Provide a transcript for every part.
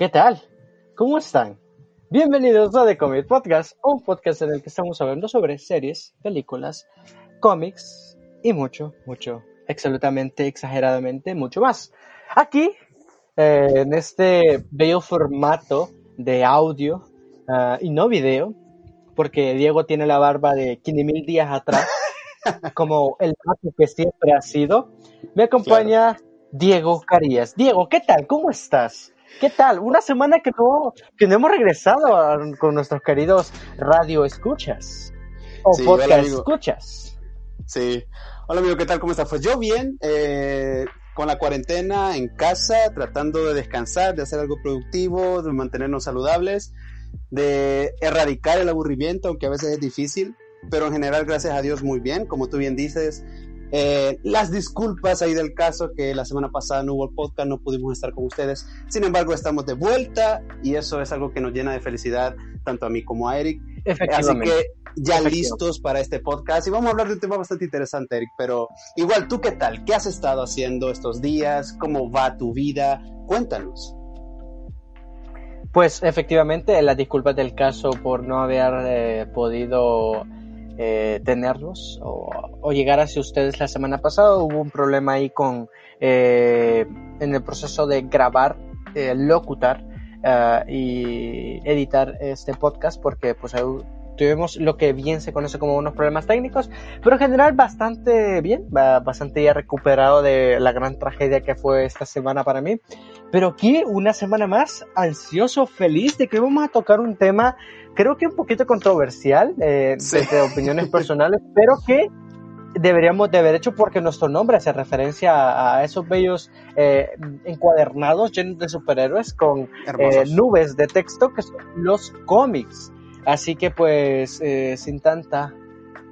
¿Qué tal? ¿Cómo están? Bienvenidos a The Comic Podcast, un podcast en el que estamos hablando sobre series, películas, cómics y mucho, mucho, absolutamente, exageradamente, mucho más. Aquí, eh, en este bello formato de audio ah, y no video, porque Diego tiene la barba de 15 mil días atrás, como el gato que siempre ha sido, me acompaña Diego Carías. Diego, ¿qué tal? ¿Cómo estás? ¿Qué tal? Una semana que no, que no hemos regresado a- con nuestros queridos radio escuchas o Sí, hola, podcast amigo. escuchas. Sí. Hola amigo, ¿qué tal? ¿Cómo estás? Pues yo bien, eh, con la cuarentena en casa, tratando de descansar, de hacer algo productivo, de mantenernos saludables, de erradicar el aburrimiento, aunque a veces es difícil, pero en general, gracias a Dios, muy bien, como tú bien dices. Eh, las disculpas ahí del caso que la semana pasada no hubo el podcast, no pudimos estar con ustedes. Sin embargo, estamos de vuelta y eso es algo que nos llena de felicidad tanto a mí como a Eric. Así que ya listos para este podcast y vamos a hablar de un tema bastante interesante, Eric, pero igual, ¿tú qué tal? ¿Qué has estado haciendo estos días? ¿Cómo va tu vida? Cuéntanos. Pues efectivamente, las disculpas del caso por no haber eh, podido eh, tenerlos o, o llegar hacia ustedes la semana pasada. Hubo un problema ahí con eh, en el proceso de grabar, eh, locutar eh, y editar este podcast porque pues tuvimos lo que bien se conoce como unos problemas técnicos, pero en general bastante bien, ba- bastante ya recuperado de la gran tragedia que fue esta semana para mí. Pero aquí una semana más, ansioso, feliz de que vamos a tocar un tema, creo que un poquito controversial, eh, Sí. desde opiniones personales, pero que deberíamos de haber hecho porque nuestro nombre hace referencia a, a esos bellos eh, encuadernados llenos de superhéroes con eh, nubes de texto que son los cómics. Así que pues eh, sin tanta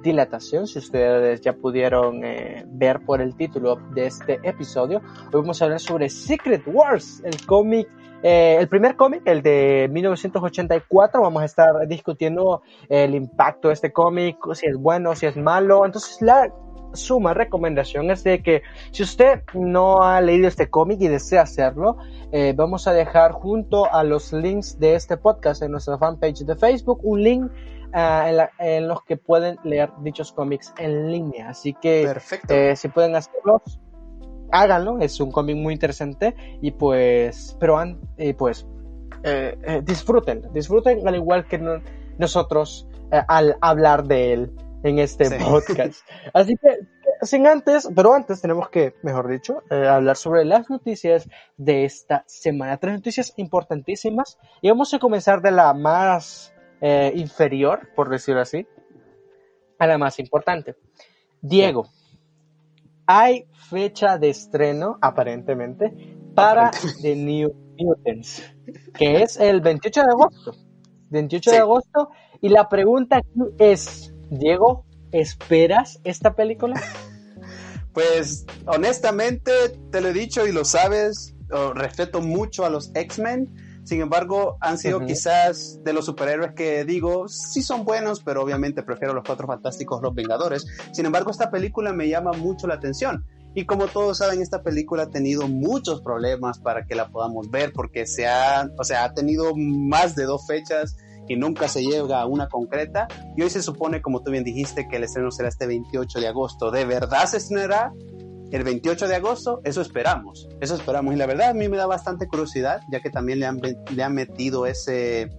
dilatación, si ustedes ya pudieron eh, ver por el título de este episodio, hoy vamos a hablar sobre Secret Wars, el cómic, eh, el primer cómic, el de 1984, vamos a estar discutiendo el impacto de este cómic, si es bueno, si es malo, entonces la suma recomendación es de que si usted no ha leído este cómic y desea hacerlo, eh, vamos a dejar junto a los links de este podcast en nuestra fanpage de Facebook un link ah, en, la- en los que pueden leer dichos cómics en línea. Así que eh, si pueden hacerlo, háganlo. Es un cómic muy interesante y pues, pero an- y pues eh, eh, disfruten, disfruten al igual que no- nosotros eh, al hablar de él en este Sí. podcast. Así que, sin antes, pero antes tenemos que, mejor dicho, eh, hablar sobre las noticias de esta semana. Tres noticias importantísimas y vamos a comenzar de la más eh, inferior, por decirlo así, a la más importante. Diego, hay fecha de estreno, aparentemente, para The New Mutants, que es el 28 de agosto. 28 de agosto. Y la pregunta aquí es, Diego, ¿esperas esta película? Pues honestamente, te lo he dicho y lo sabes, respeto mucho a los X-Men. Sin embargo, han sido quizás de los superhéroes que digo, sí son buenos, pero obviamente prefiero los Cuatro Fantásticos, los Vengadores. Sin embargo, esta película me llama mucho la atención. Y como todos saben, esta película ha tenido muchos problemas para que la podamos ver, porque se ha, o sea, ha tenido más de dos fechas y nunca se llega a una concreta. Y hoy se supone, como tú bien dijiste, que el estreno será este 28 de agosto. ¿De verdad se estrenará? El 28 de agosto, eso esperamos, eso esperamos. Y la verdad a mí me da bastante curiosidad, ya que también le han, le han metido ese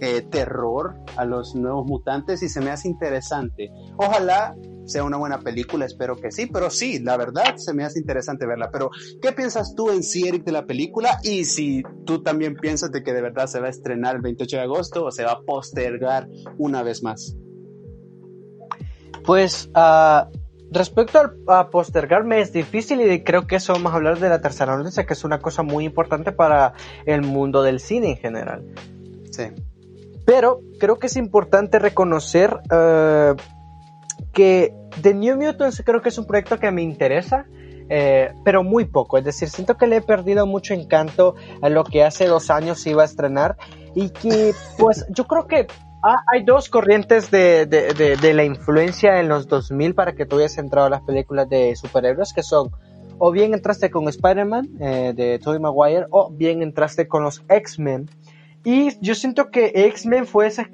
eh, terror a los nuevos mutantes y se me hace interesante. Ojalá sea una buena película, espero que sí, pero sí, la verdad se me hace interesante verla. Pero, ¿qué piensas tú en sí, Eric, de la película? Y si tú también piensas de que de verdad se va a estrenar el 28 de agosto o se va a postergar una vez más. Pues, uh, Respecto a postergarme es difícil y creo que eso vamos a hablar de la tercera noticia, que es una cosa muy importante para el mundo del cine en general. Sí. Pero creo que es importante reconocer uh, que The New Mutants creo que es un proyecto que me interesa, eh, pero muy poco. Es decir, siento que le he perdido mucho encanto a lo que hace dos años iba a estrenar y que pues yo creo que Ah, hay dos corrientes de, de, de, la influencia en los 2000 para que tú hayas entrado a las películas de superhéroes, que son o bien entraste con Spider-Man eh, de Tobey Maguire o bien entraste con los X-Men. Y yo siento que X-Men fue esa,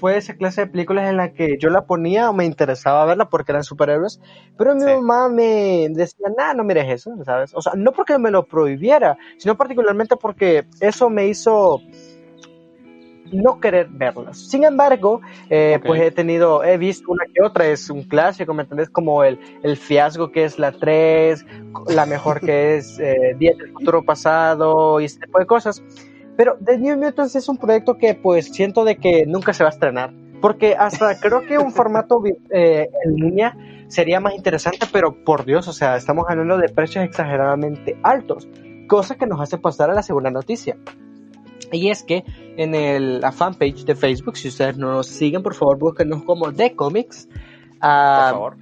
fue esa clase de películas en la que yo la ponía o me interesaba verla porque eran superhéroes, pero mi mamá me decía, nada, no mires eso, ¿sabes? O sea, no porque me lo prohibiera, sino particularmente porque eso me hizo no querer verlas. Sin embargo, eh, pues he tenido, he visto una que otra, es un clásico, ¿me entendés? Como el, el fiasco que es la 3, la mejor que es eh, Día del Futuro Pasado y este tipo de cosas. Pero The New Mutants es un proyecto que pues siento de que nunca se va a estrenar. Porque hasta creo que un formato eh, en línea sería más interesante, pero por Dios, o sea, estamos hablando de precios exageradamente altos, cosa que nos hace pasar a la segunda noticia. Y es que en el, la fanpage de Facebook, si ustedes no nos siguen, por favor, búsquenos como The Comics. Ah, por favor.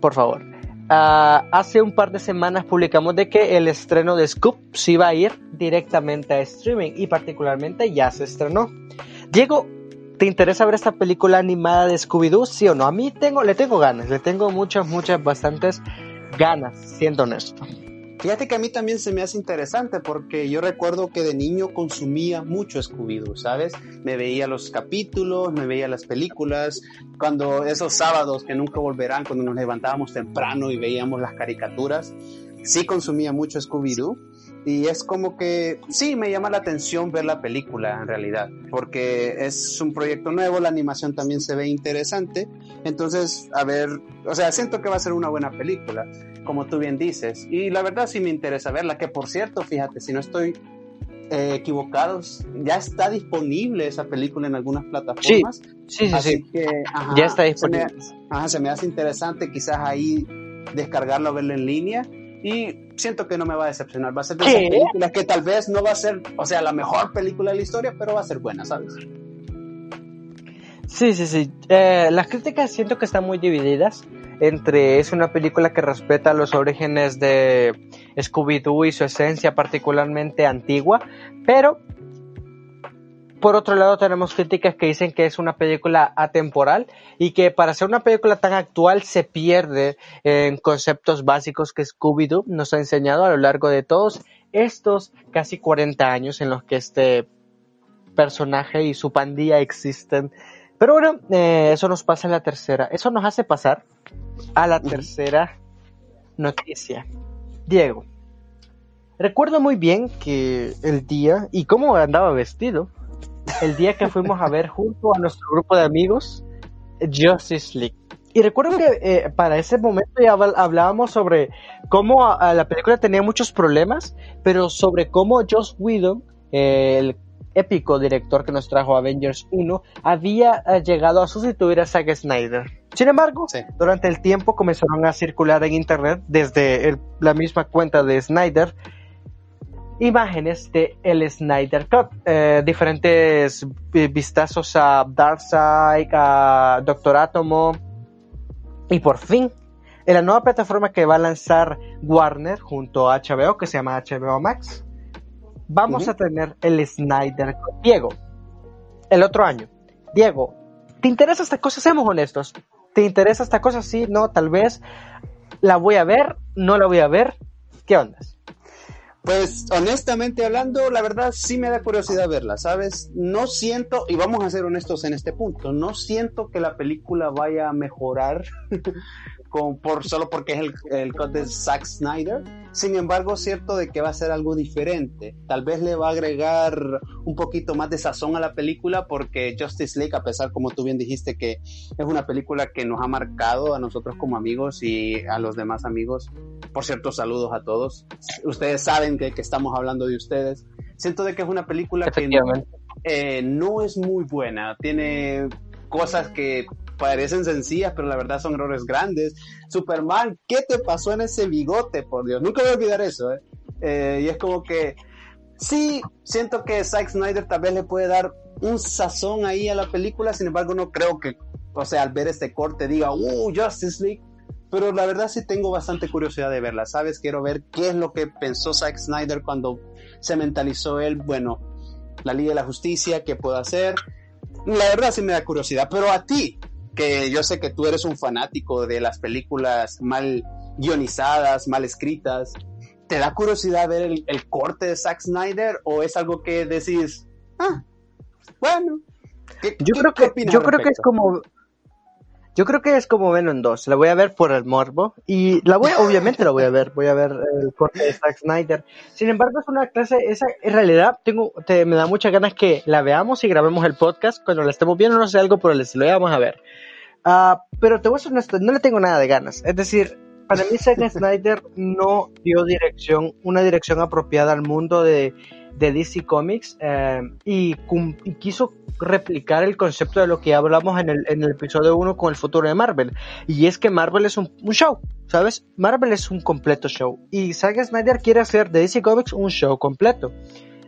Por favor. Ah, hace un par de semanas publicamos de que el estreno de Scoop se iba a ir directamente a streaming y particularmente ya se estrenó. Diego, ¿te interesa ver esta película animada de Scooby-Doo? ¿Sí o no? A mí tengo, le tengo ganas, le tengo muchas, muchas, bastantes ganas, siendo honesto. Fíjate que a mí también se me hace interesante porque yo recuerdo que de niño consumía mucho Scooby-Doo, ¿sabes? Me veía los capítulos, me veía las películas, cuando esos sábados que nunca volverán, cuando nos levantábamos temprano y veíamos las caricaturas, sí consumía mucho Scooby-Doo y es como que sí me llama la atención ver la película en realidad, porque es un proyecto nuevo, la animación también se ve interesante, entonces a ver, o sea, siento que va a ser una buena película, como tú bien dices, y la verdad sí me interesa verla, que por cierto, fíjate, si no estoy eh, equivocado, ya está disponible esa película en algunas plataformas. Sí, sí, sí. ya está disponible. Se me, ajá, se me hace interesante quizás ahí descargarlo, verlo en línea y siento que no me va a decepcionar. Va a ser de esas películas que tal vez no va a ser, o sea, la mejor película de la historia, pero va a ser buena, ¿sabes? Sí, sí, sí. Eh, las críticas siento que están muy divididas entre es una película que respeta los orígenes de Scooby-Doo y su esencia particularmente antigua, pero por otro lado, tenemos críticas que dicen que es una película atemporal y que para ser una película tan actual se pierde en conceptos básicos que Scooby-Doo nos ha enseñado a lo largo de todos estos casi 40 años en los que este personaje y su pandilla existen. Pero bueno, eh, eso nos pasa en la tercera. Eso nos hace pasar a la tercera noticia. Diego, recuerdo muy bien que el día y cómo andaba vestido el día que fuimos a ver junto a nuestro grupo de amigos Justice League. Y recuerdo que eh, para ese momento ya hablábamos sobre cómo la película tenía muchos problemas, pero sobre cómo Joss Whedon, el épico director que nos trajo Avengers 1, había eh, llegado a sustituir a Zack Snyder. Sin embargo, durante el tiempo comenzaron a circular en internet desde la misma cuenta de Snyder imágenes de el Snyder Cut, eh, diferentes vistazos a Darkseid, a Doctor Atomo y por fin en la nueva plataforma que va a lanzar Warner junto a HBO que se llama HBO Max vamos a tener el Snyder Cut. Diego, el otro año. Diego, ¿te interesa esta cosa? Seamos honestos. ¿Te interesa esta cosa? Sí, no, tal vez. ¿La voy a ver? ¿No la voy a ver? ¿Qué onda? Pues honestamente hablando, la verdad sí me da curiosidad verla, ¿sabes? No siento, y vamos a ser honestos en este punto, no siento que la película vaya a mejorar por, solo porque es el, el de Zack Snyder. Sin embargo, cierto de que va a ser algo diferente. Tal vez le va a agregar un poquito más de sazón a la película porque Justice League, a pesar, como tú bien dijiste, que es una película que nos ha marcado a nosotros como amigos y a los demás amigos. Por cierto, saludos a todos. Ustedes saben que, que estamos hablando de ustedes. Siento de que es una película que eh, no es muy buena. Tiene cosas que parecen sencillas, pero la verdad son errores grandes. Superman, ¿qué te pasó en ese bigote, por Dios? Nunca voy a olvidar eso, ¿eh? eh y es como que, sí, siento que Zack Snyder tal vez le puede dar un sazón ahí a la película, sin embargo no creo que, o sea, al ver este corte diga, uh, Justice League. Pero la verdad sí tengo bastante curiosidad de verla, ¿sabes? Quiero ver qué es lo que pensó Zack Snyder cuando se mentalizó él, bueno, la Liga de la Justicia, qué puedo hacer. La verdad sí me da curiosidad, pero a ti, que yo sé que tú eres un fanático de las películas mal guionizadas, mal escritas. ¿Te da curiosidad ver el, corte de Zack Snyder o es algo que decís, ah, bueno? yo creo que, yo creo que es como yo creo que es como Venom 2. La voy a ver por el morbo. Y la voy, obviamente la voy a ver. Voy a ver el corte de Zack Snyder. Sin embargo, es una clase, esa, en realidad, tengo, te, me da muchas ganas que la veamos y grabemos el podcast. Cuando la estemos viendo, no sé algo por el estilo. Ya vamos a ver. Uh, pero te voy a ser honesto, no le tengo nada de ganas. Es decir, para mí Zack Snyder no dio dirección, una dirección apropiada al mundo de, de DC Comics eh, y, quiso replicar el concepto de lo que hablamos en el, en el episodio 1 con el futuro de Marvel. Y es que Marvel es un, un, show, ¿sabes? Marvel es un completo show. Y Zack Snyder quiere hacer de DC Comics un show completo.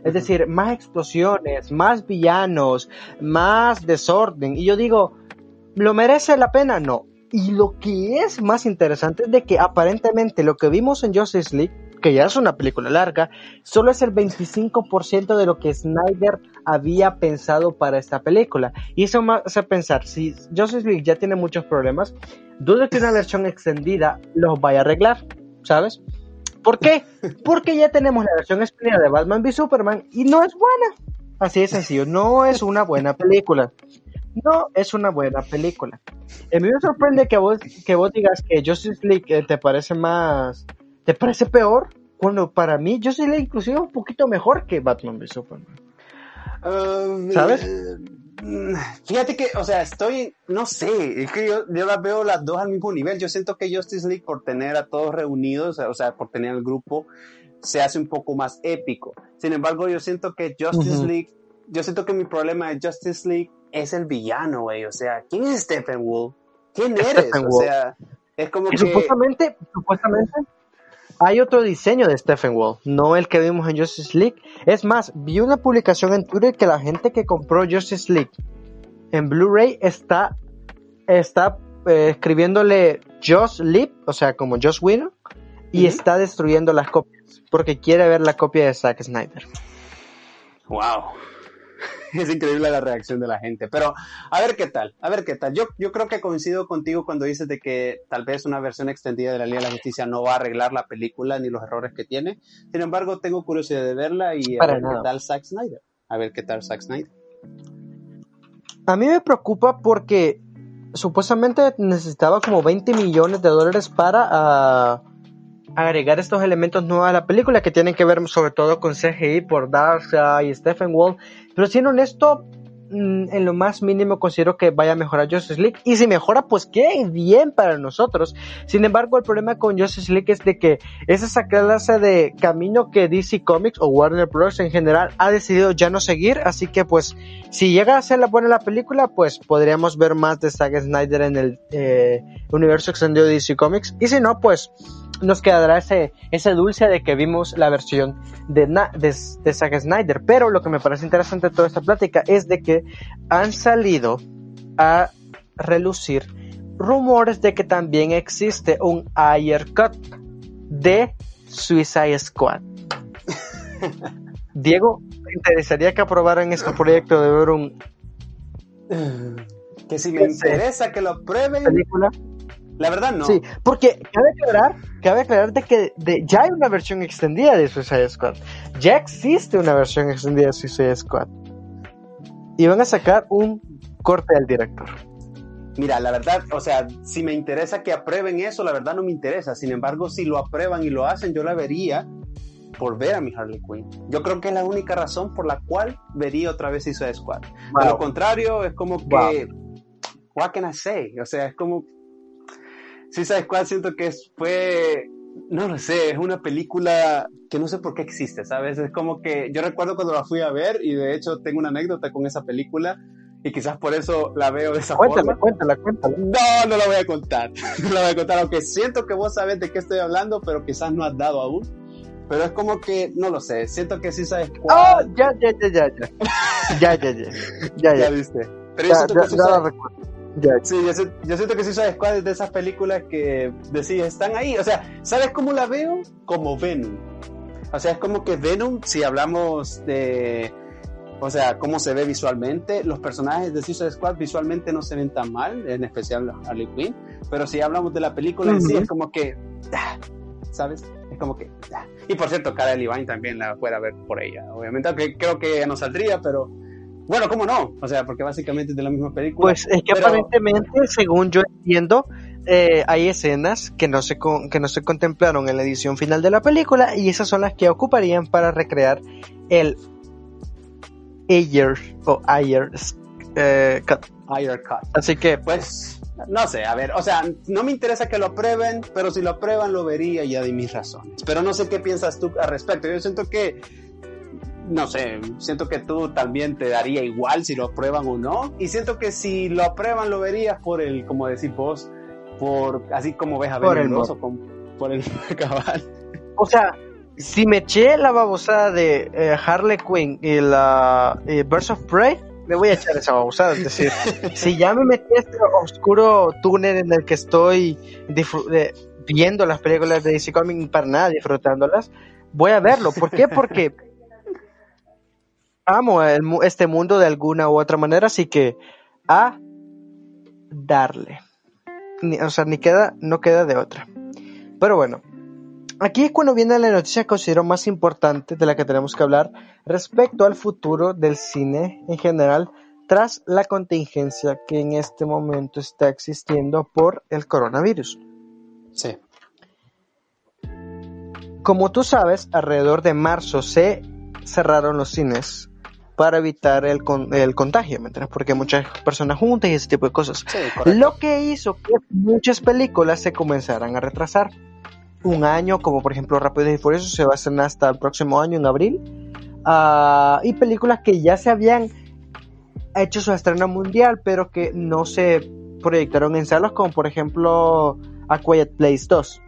Es decir, más explosiones, más villanos, más desorden. Y yo digo, ¿Lo merece la pena? No. Y lo que es más interesante es de que aparentemente lo que vimos en Justice League, que ya es una película larga, solo es el 25% de lo que Snyder había pensado para esta película. Y eso me hace pensar, si Justice League ya tiene muchos problemas, dudo que una versión extendida los vaya a arreglar, ¿sabes? ¿Por qué? Porque ya tenemos la versión extendida de Batman v Superman y no es buena. Así de sencillo, no es una buena película no es una buena película. A mí me sorprende que vos, que vos digas que Justice League eh, te parece más, te parece peor, cuando para mí Justice League inclusive un poquito mejor que Batman v Superman. Um, ¿Sabes? Mm, fíjate que, o sea, estoy, no sé, es que yo, yo las veo las dos al mismo nivel. Yo siento que Justice League por tener a todos reunidos, o sea, por tener el grupo, se hace un poco más épico. Sin embargo, yo siento que Justice League, yo siento que mi problema de Justice League es el villano, güey. O sea, ¿quién es Stephen Wolf? ¿Quién eres? o sea, es como que... Supuestamente, supuestamente hay otro diseño de Stephen Wolf, no el que vimos en Justice League. Es más, vi una publicación en Twitter que la gente que compró Justice League en Blu-ray está, está eh, escribiéndole Joss Leap, o sea, como Joss Whedon, y está destruyendo las copias porque quiere ver la copia de Zack Snyder. Wow. es increíble la reacción de la gente. Pero a ver qué tal, a ver qué tal. Yo, yo creo que coincido contigo cuando dices de que tal vez una versión extendida de la Liga de la Justicia no va a arreglar la película ni los errores que tiene. Sin embargo, tengo curiosidad de verla y a ver qué tal Zack Snyder. A ver qué tal Zack Snyder. A mí me preocupa porque supuestamente necesitaba como 20 millones de dólares para... Uh agregar estos elementos nuevos a la película que tienen que ver sobre todo con CGI por Darkseid y Stephen Wall. Pero siendo honesto, mm, en lo más mínimo considero que vaya a mejorar Justice League. Y si mejora, pues qué bien para nosotros. Sin embargo, el problema con Justice League es de que es esa clase de camino que DC Comics o Warner Bros. en general ha decidido ya no seguir. Así que pues, si llega a ser la buena la película, pues podríamos ver más de Zack Snyder en el eh, universo extendido de DC Comics. Y si no, pues nos quedará ese, ese dulce de que vimos la versión de, de, de Zack Snyder. Pero lo que me parece interesante de toda esta plática es de que han salido a relucir rumores de que también existe un ayer cut de Suicide Squad. Diego, ¿te interesaría que aprobaran este proyecto de ver un... Que si me interesa que lo prueben... Película? La verdad no. Sí, porque cabe aclarar, cabe aclarar de que de, ya hay una versión extendida de Suicide Squad. Ya existe una versión extendida de Suicide Squad. Y van a sacar un corte del director. Mira, la verdad, o sea, si me interesa que aprueben eso, la verdad no me interesa. Sin embargo, si lo aprueban y lo hacen, yo la vería por ver a mi Harley Quinn. Yo creo que es la única razón por la cual vería otra vez Suicide Squad. Wow. De lo contrario, es como que, what can I say? O sea, es como Suicide Squad siento que fue, no lo sé, es una película que no sé por qué existe, ¿sabes? Es como que yo recuerdo cuando la fui a ver y de hecho tengo una anécdota con esa película y quizás por eso la veo de esa Cuéntala, forma. cuéntala, cuéntala. No, no la voy a contar. No la voy a contar, aunque siento que vos sabés de qué estoy hablando, pero quizás no has dado aún. Pero es como que, no lo sé, siento que sí sabes cuál. ya, ya, ya, ya, ya. Ya, ya, ya. Ya, ya ya. viste. Pero yo Ya, siento que sí sabes- recuerdo. Ya. Sí, yo, yo siento que sabes cuál es de esas películas que decís, están ahí. O sea, ¿sabes cómo la veo? Como Venom. O sea, es como que Venom, si hablamos de. O sea, cómo se ve visualmente, los personajes de Suicide Squad visualmente no se ven tan mal, en especial Harley Quinn. Pero si hablamos de la película en sí, es como que. ah, ¿Sabes? Es como que. ah. Y por cierto, Cara Levine también la fuera a ver por ella. Obviamente, aunque creo que no saldría, pero. Bueno, ¿cómo no? O sea, porque básicamente es de la misma película. Pues es que Pero- aparentemente, según yo entiendo, eh, hay escenas que no, se con- que no se contemplaron en la edición final de la película y esas son las que ocuparían para recrear el Ayer o Ayer eh, cut. Higher Cut. Así que, Pues, no sé, a ver, o sea, no me interesa que lo aprueben, pero si lo aprueban lo vería ya de mis razones. Pero no sé qué piensas tú al respecto. Yo siento que, no sé, siento que tú también te daría igual si lo aprueban o no. Y siento que si lo aprueban lo verías por el, como decís vos, por, así como ves a Venom el 2 o con- por el cabal. o sea, si me eché la babosada de eh, Harley Quinn y la eh, Birds of Prey, me voy a echar esa babosada. Es decir, si ya me metí a este oscuro túnel en el que estoy de- viendo las películas de DC Comics para nada disfrutándolas, voy a verlo. ¿Por qué? Porque amo el este mundo de alguna u otra manera, así que a darle. Ni- o sea, ni queda, no queda de otra. Pero bueno, aquí es cuando viene la noticia que considero más importante de la que tenemos que hablar respecto al futuro del cine en general tras la contingencia que en este momento está existiendo por el coronavirus. Sí. Como tú sabes, alrededor de marzo se cerraron los cines para evitar el, con- el contagio, ¿me entiendes? Porque muchas personas juntas y ese tipo de cosas. Sí. Lo que hizo que muchas películas se comenzaran a retrasar. Un año, como por ejemplo Rápidos y Furiosos, se va a estrenar hasta el próximo año, en abril. Ah, y películas que ya se habían hecho su estreno mundial, pero que no se proyectaron en salas, como por ejemplo A Quiet Place 2.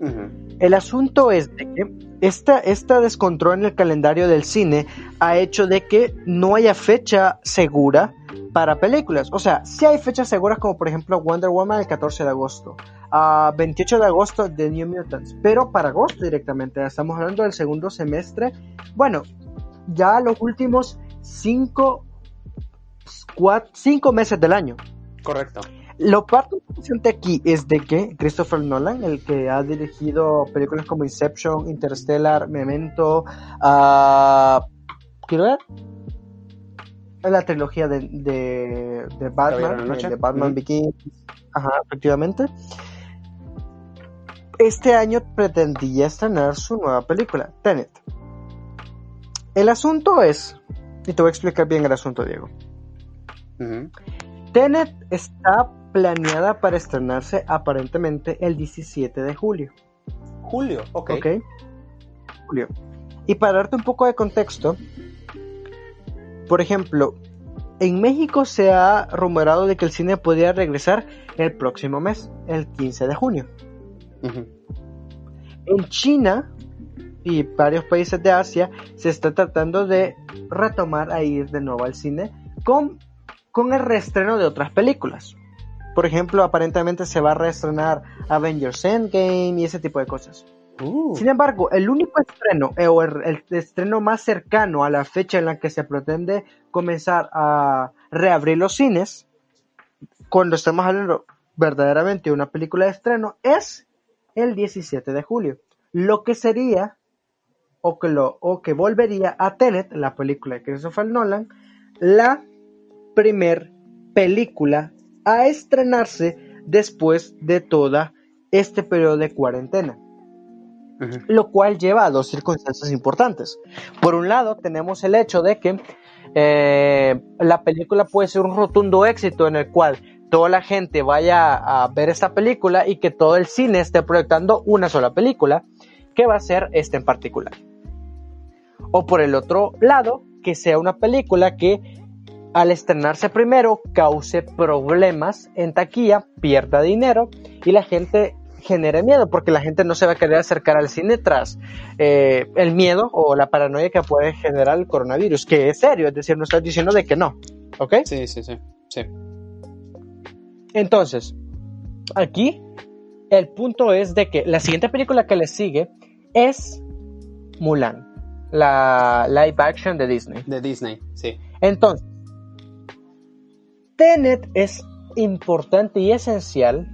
Ujú. El asunto es de que esta, esta descontrol en el calendario del cine ha hecho de que no haya fecha segura para películas. O sea, sí hay fechas seguras como por ejemplo Wonder Woman el 14 de agosto, a 28 de agosto de New Mutants, pero para agosto directamente, estamos hablando del segundo semestre. Bueno, ya los últimos cinco, cuat- cinco meses del año. Correcto. Lo parte interesante aquí es de que Christopher Nolan, el que ha dirigido películas como Inception, Interstellar, Memento, ah, quiero ver la trilogía de, de, de Caballero de Batman, de Batman Ujú. Begins, ajá, efectivamente. Este año pretendía estrenar su nueva película, Tenet. El asunto es, y te voy a explicar bien el asunto, Diego. Tenet está planeada para estrenarse aparentemente el 17 de julio. Julio, ok. ¿Ok? Julio. Y para darte un poco de contexto, por ejemplo, en México se ha rumorado de que el cine podría regresar el próximo mes, el 15 de junio. En China y varios países de Asia se está tratando de retomar a ir de nuevo al cine con, con el reestreno de otras películas. Por ejemplo, aparentemente se va a reestrenar Avengers Endgame y ese tipo de cosas. Uh, Sin embargo, el único estreno eh, o el, el estreno más cercano a la fecha en la que se pretende comenzar a reabrir los cines, cuando estamos hablando verdaderamente una película de estreno es el 17 de julio, lo que sería o que, lo, o que volvería a Tenet, la película de Christopher Nolan, la primer película a estrenarse después de toda este periodo de cuarentena. Lo cual lleva a dos circunstancias importantes. Por un lado, tenemos el hecho de que eh, la película puede ser un rotundo éxito en el cual toda la gente vaya a ver esta película y que todo el cine esté proyectando una sola película, que va a ser esta en particular. O por el otro lado, que sea una película que al estrenarse primero cause problemas en taquilla, pierda dinero y la gente genere miedo, porque la gente no se va a querer acercar al cine tras eh, el miedo o la paranoia que puede generar el coronavirus, que es serio, es decir, no estás diciendo de que no, ¿ok? Sí, sí, sí, sí. Entonces, aquí el punto es de que la siguiente película que le sigue es Mulan, la live action de Disney. De Disney, sí. Entonces, Tenet es importante y esencial,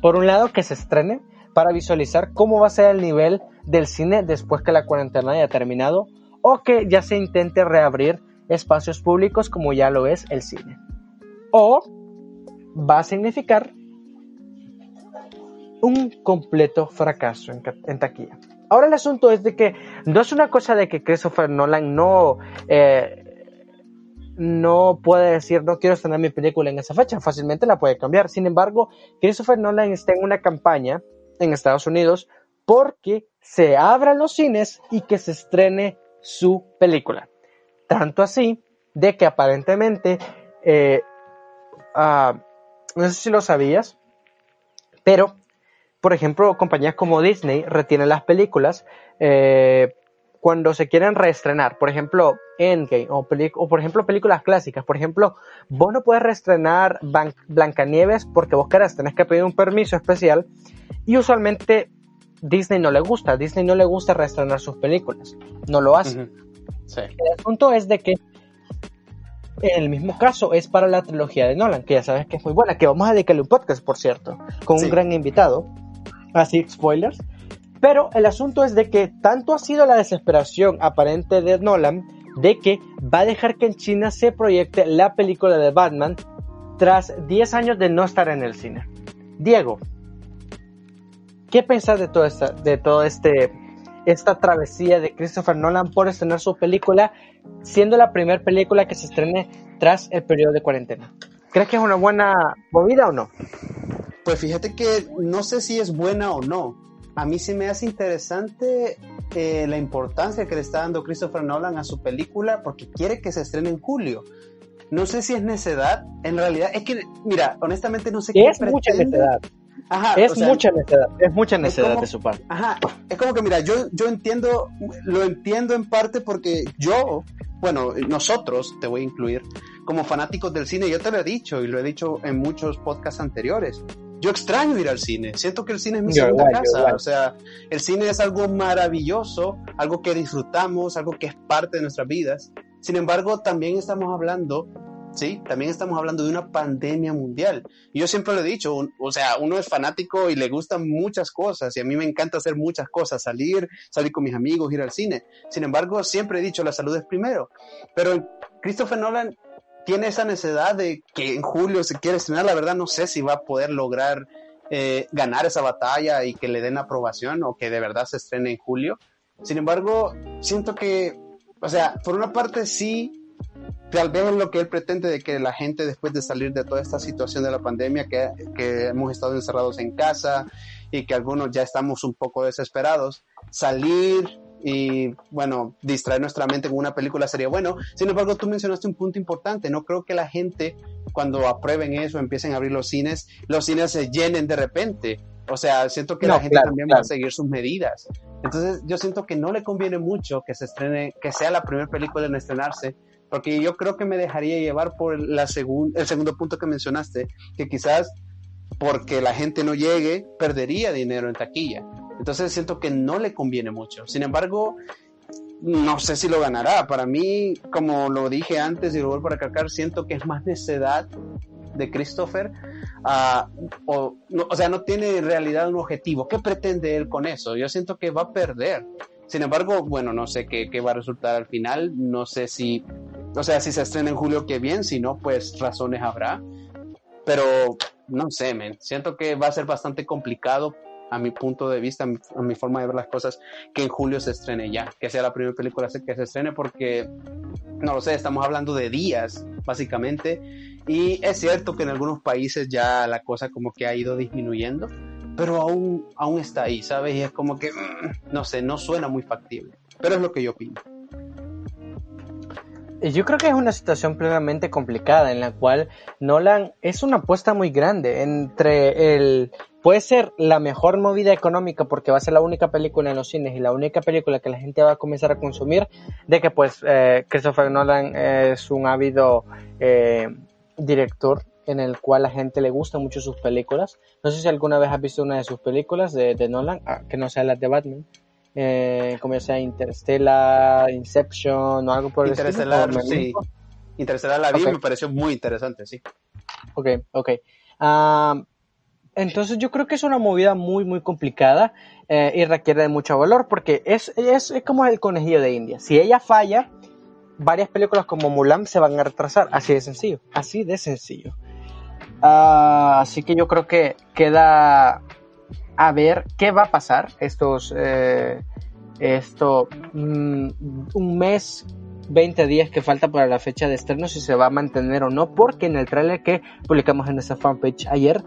por un lado, que se estrene para visualizar cómo va a ser el nivel del cine después que la cuarentena haya terminado o que ya se intente reabrir espacios públicos como ya lo es el cine. O va a significar un completo fracaso en, taquilla. Ahora el asunto es de que no es una cosa de que Christopher Nolan no eh, no puede decir no quiero estrenar mi película en esa fecha, fácilmente la puede cambiar. Sin embargo, Christopher Nolan está en una campaña en Estados Unidos porque se abran los cines y que se estrene su película. Tanto así de que aparentemente, eh, ah, no sé si lo sabías, pero, por ejemplo, compañías como Disney retienen las películas eh, cuando se quieren reestrenar, por ejemplo, Endgame o, o por ejemplo películas clásicas, por ejemplo, vos no puedes reestrenar Blancanieves porque vos querés, tenés que pedir un permiso especial y usualmente Disney no le gusta, Disney no le gusta reestrenar sus películas, no lo hace. El punto es de que en el mismo caso es para la trilogía de Nolan, que ya sabes que es muy buena, que vamos a dedicarle un podcast, por cierto, con un gran invitado. Así, spoilers. Pero el asunto es de que tanto ha sido la desesperación aparente de Nolan de que va a dejar que en China se proyecte la película de Batman tras 10 años de no estar en el cine. Diego, ¿qué pensás de todo esta, de todo este esta travesía de Christopher Nolan por estrenar su película, siendo la primera película que se estrene tras el periodo de cuarentena? ¿Crees que es una buena movida o no? Pues fíjate que no sé si es buena o no, a mí sí me hace interesante eh, la importancia que le está dando Christopher Nolan a su película porque quiere que se estrene en julio. No sé si es necedad, en realidad es que, mira, honestamente no sé qué Es mucha necedad. Ajá, es mucha necedad, es mucha necedad de su parte. Ajá, es como que mira, yo, yo entiendo, lo entiendo en parte porque yo, bueno, nosotros, te voy a incluir, como fanáticos del cine, yo te lo he dicho y lo he dicho en muchos podcasts anteriores, yo extraño ir al cine. Siento que el cine es mi segunda casa. O sea, el cine es algo maravilloso, algo que disfrutamos, algo que es parte de nuestras vidas. Sin embargo, también estamos hablando, sí, también estamos hablando de una pandemia mundial. Y yo siempre lo he dicho, o sea, uno es fanático y le gustan muchas cosas. Y a mí me encanta hacer muchas cosas, salir, salir con mis amigos, ir al cine. Sin embargo, siempre he dicho, la salud es primero. Pero Christopher Nolan tiene esa necesidad de que en julio se quiere estrenar, la verdad no sé si va a poder lograr eh, ganar esa batalla y que le den aprobación o que de verdad se estrene en julio. Sin embargo, siento que, o sea, por una parte sí, tal vez es lo que él pretende de que la gente después de salir de toda esta situación de la pandemia, que, que hemos estado encerrados en casa y que algunos ya estamos un poco desesperados, salir, y bueno, distraer nuestra mente con una película sería bueno. Sin embargo, tú mencionaste un punto importante. No creo que la gente, cuando aprueben eso, empiecen a abrir los cines, los cines se llenen de repente. O sea, siento que la gente también va a seguir sus medidas. Entonces, yo siento que no le conviene mucho que se estrene, que sea la primera película en estrenarse, porque yo creo que me dejaría llevar por la el segundo punto que mencionaste, que quizás porque la gente no llegue, perdería dinero en taquilla. Entonces siento que no le conviene mucho. Sin embargo, no sé si lo ganará. Para mí, como lo dije antes y lo vuelvo a recalcar, siento que es más necedad de Christopher, ah, o, o sea, no tiene en realidad un objetivo. ¿Qué pretende él con eso? Yo siento que va a perder. Sin embargo, bueno, no sé qué, qué va a resultar al final. No sé si, o sea, si se estrena en julio, qué bien. Si no, pues razones habrá. Pero no sé, men. Siento que va a ser bastante complicado a mi punto de vista, a mi, forma de ver las cosas, que en julio se estrene ya, que sea la primera película que se estrene, porque, no lo sé, estamos hablando de días, básicamente, y es cierto que en algunos países ya la cosa como que ha ido disminuyendo, pero aún, aún está ahí, ¿sabes? Y es como que, mm, no sé, no suena muy factible, pero es lo que yo opino. Yo creo que es una situación plenamente complicada en la cual Nolan es una apuesta muy grande entre el puede ser la mejor movida económica porque va a ser la única película en los cines y la única película que la gente va a comenzar a consumir de que pues eh, Christopher Nolan es un ávido eh, director en el cual la gente le gusta mucho sus películas. No sé si alguna vez has visto una de sus películas de, Nolan, ah, que no sea la de Batman. Eh, como sea Interstellar, Inception o algo por el estilo. sí. Interstellar la vi me pareció muy interesante, sí. Ok, ok. Ah, entonces yo creo que es una movida muy, muy complicada eh, y requiere de mucho valor porque es, es, es, como el conejillo de India. Si ella falla, varias películas como Mulan se van a retrasar. Así de sencillo. Así de sencillo. Ah, así que yo creo que queda a ver qué va a pasar estos... Eh, esto, mm, un mes 20 días que falta para la fecha de estreno, si se va a mantener o no, porque en el trailer que publicamos en esa fanpage ayer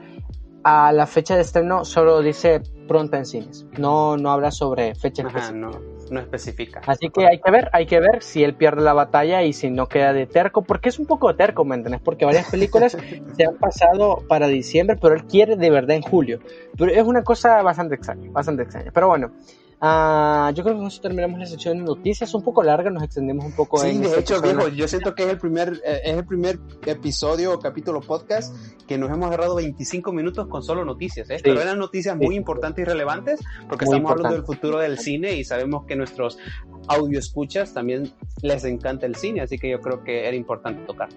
a la fecha de estreno solo dice pronta en cines. No, no habla sobre fecha Ajá, no, no especifica. Así que hay que ver, hay que ver si él pierde la batalla y si no queda de terco, porque es un poco terco, ¿me entiendes? Porque varias películas se han pasado para diciembre, pero él quiere de verdad en julio. Pero es una cosa bastante extraña, bastante extraña. Pero bueno, Ah, yo creo que con eso terminamos la sección de noticias, un poco larga, nos extendemos un poco. Sí, de hecho, viejo, yo siento que es el primer, eh, es el primer episodio o capítulo podcast que nos hemos agarrado 25 minutos con solo noticias, ¿eh? pero eran noticias muy importantes y relevantes porque estamos hablando del futuro del cine y sabemos que nuestros audio escuchas también les encanta el cine, así que yo creo que era importante tocar.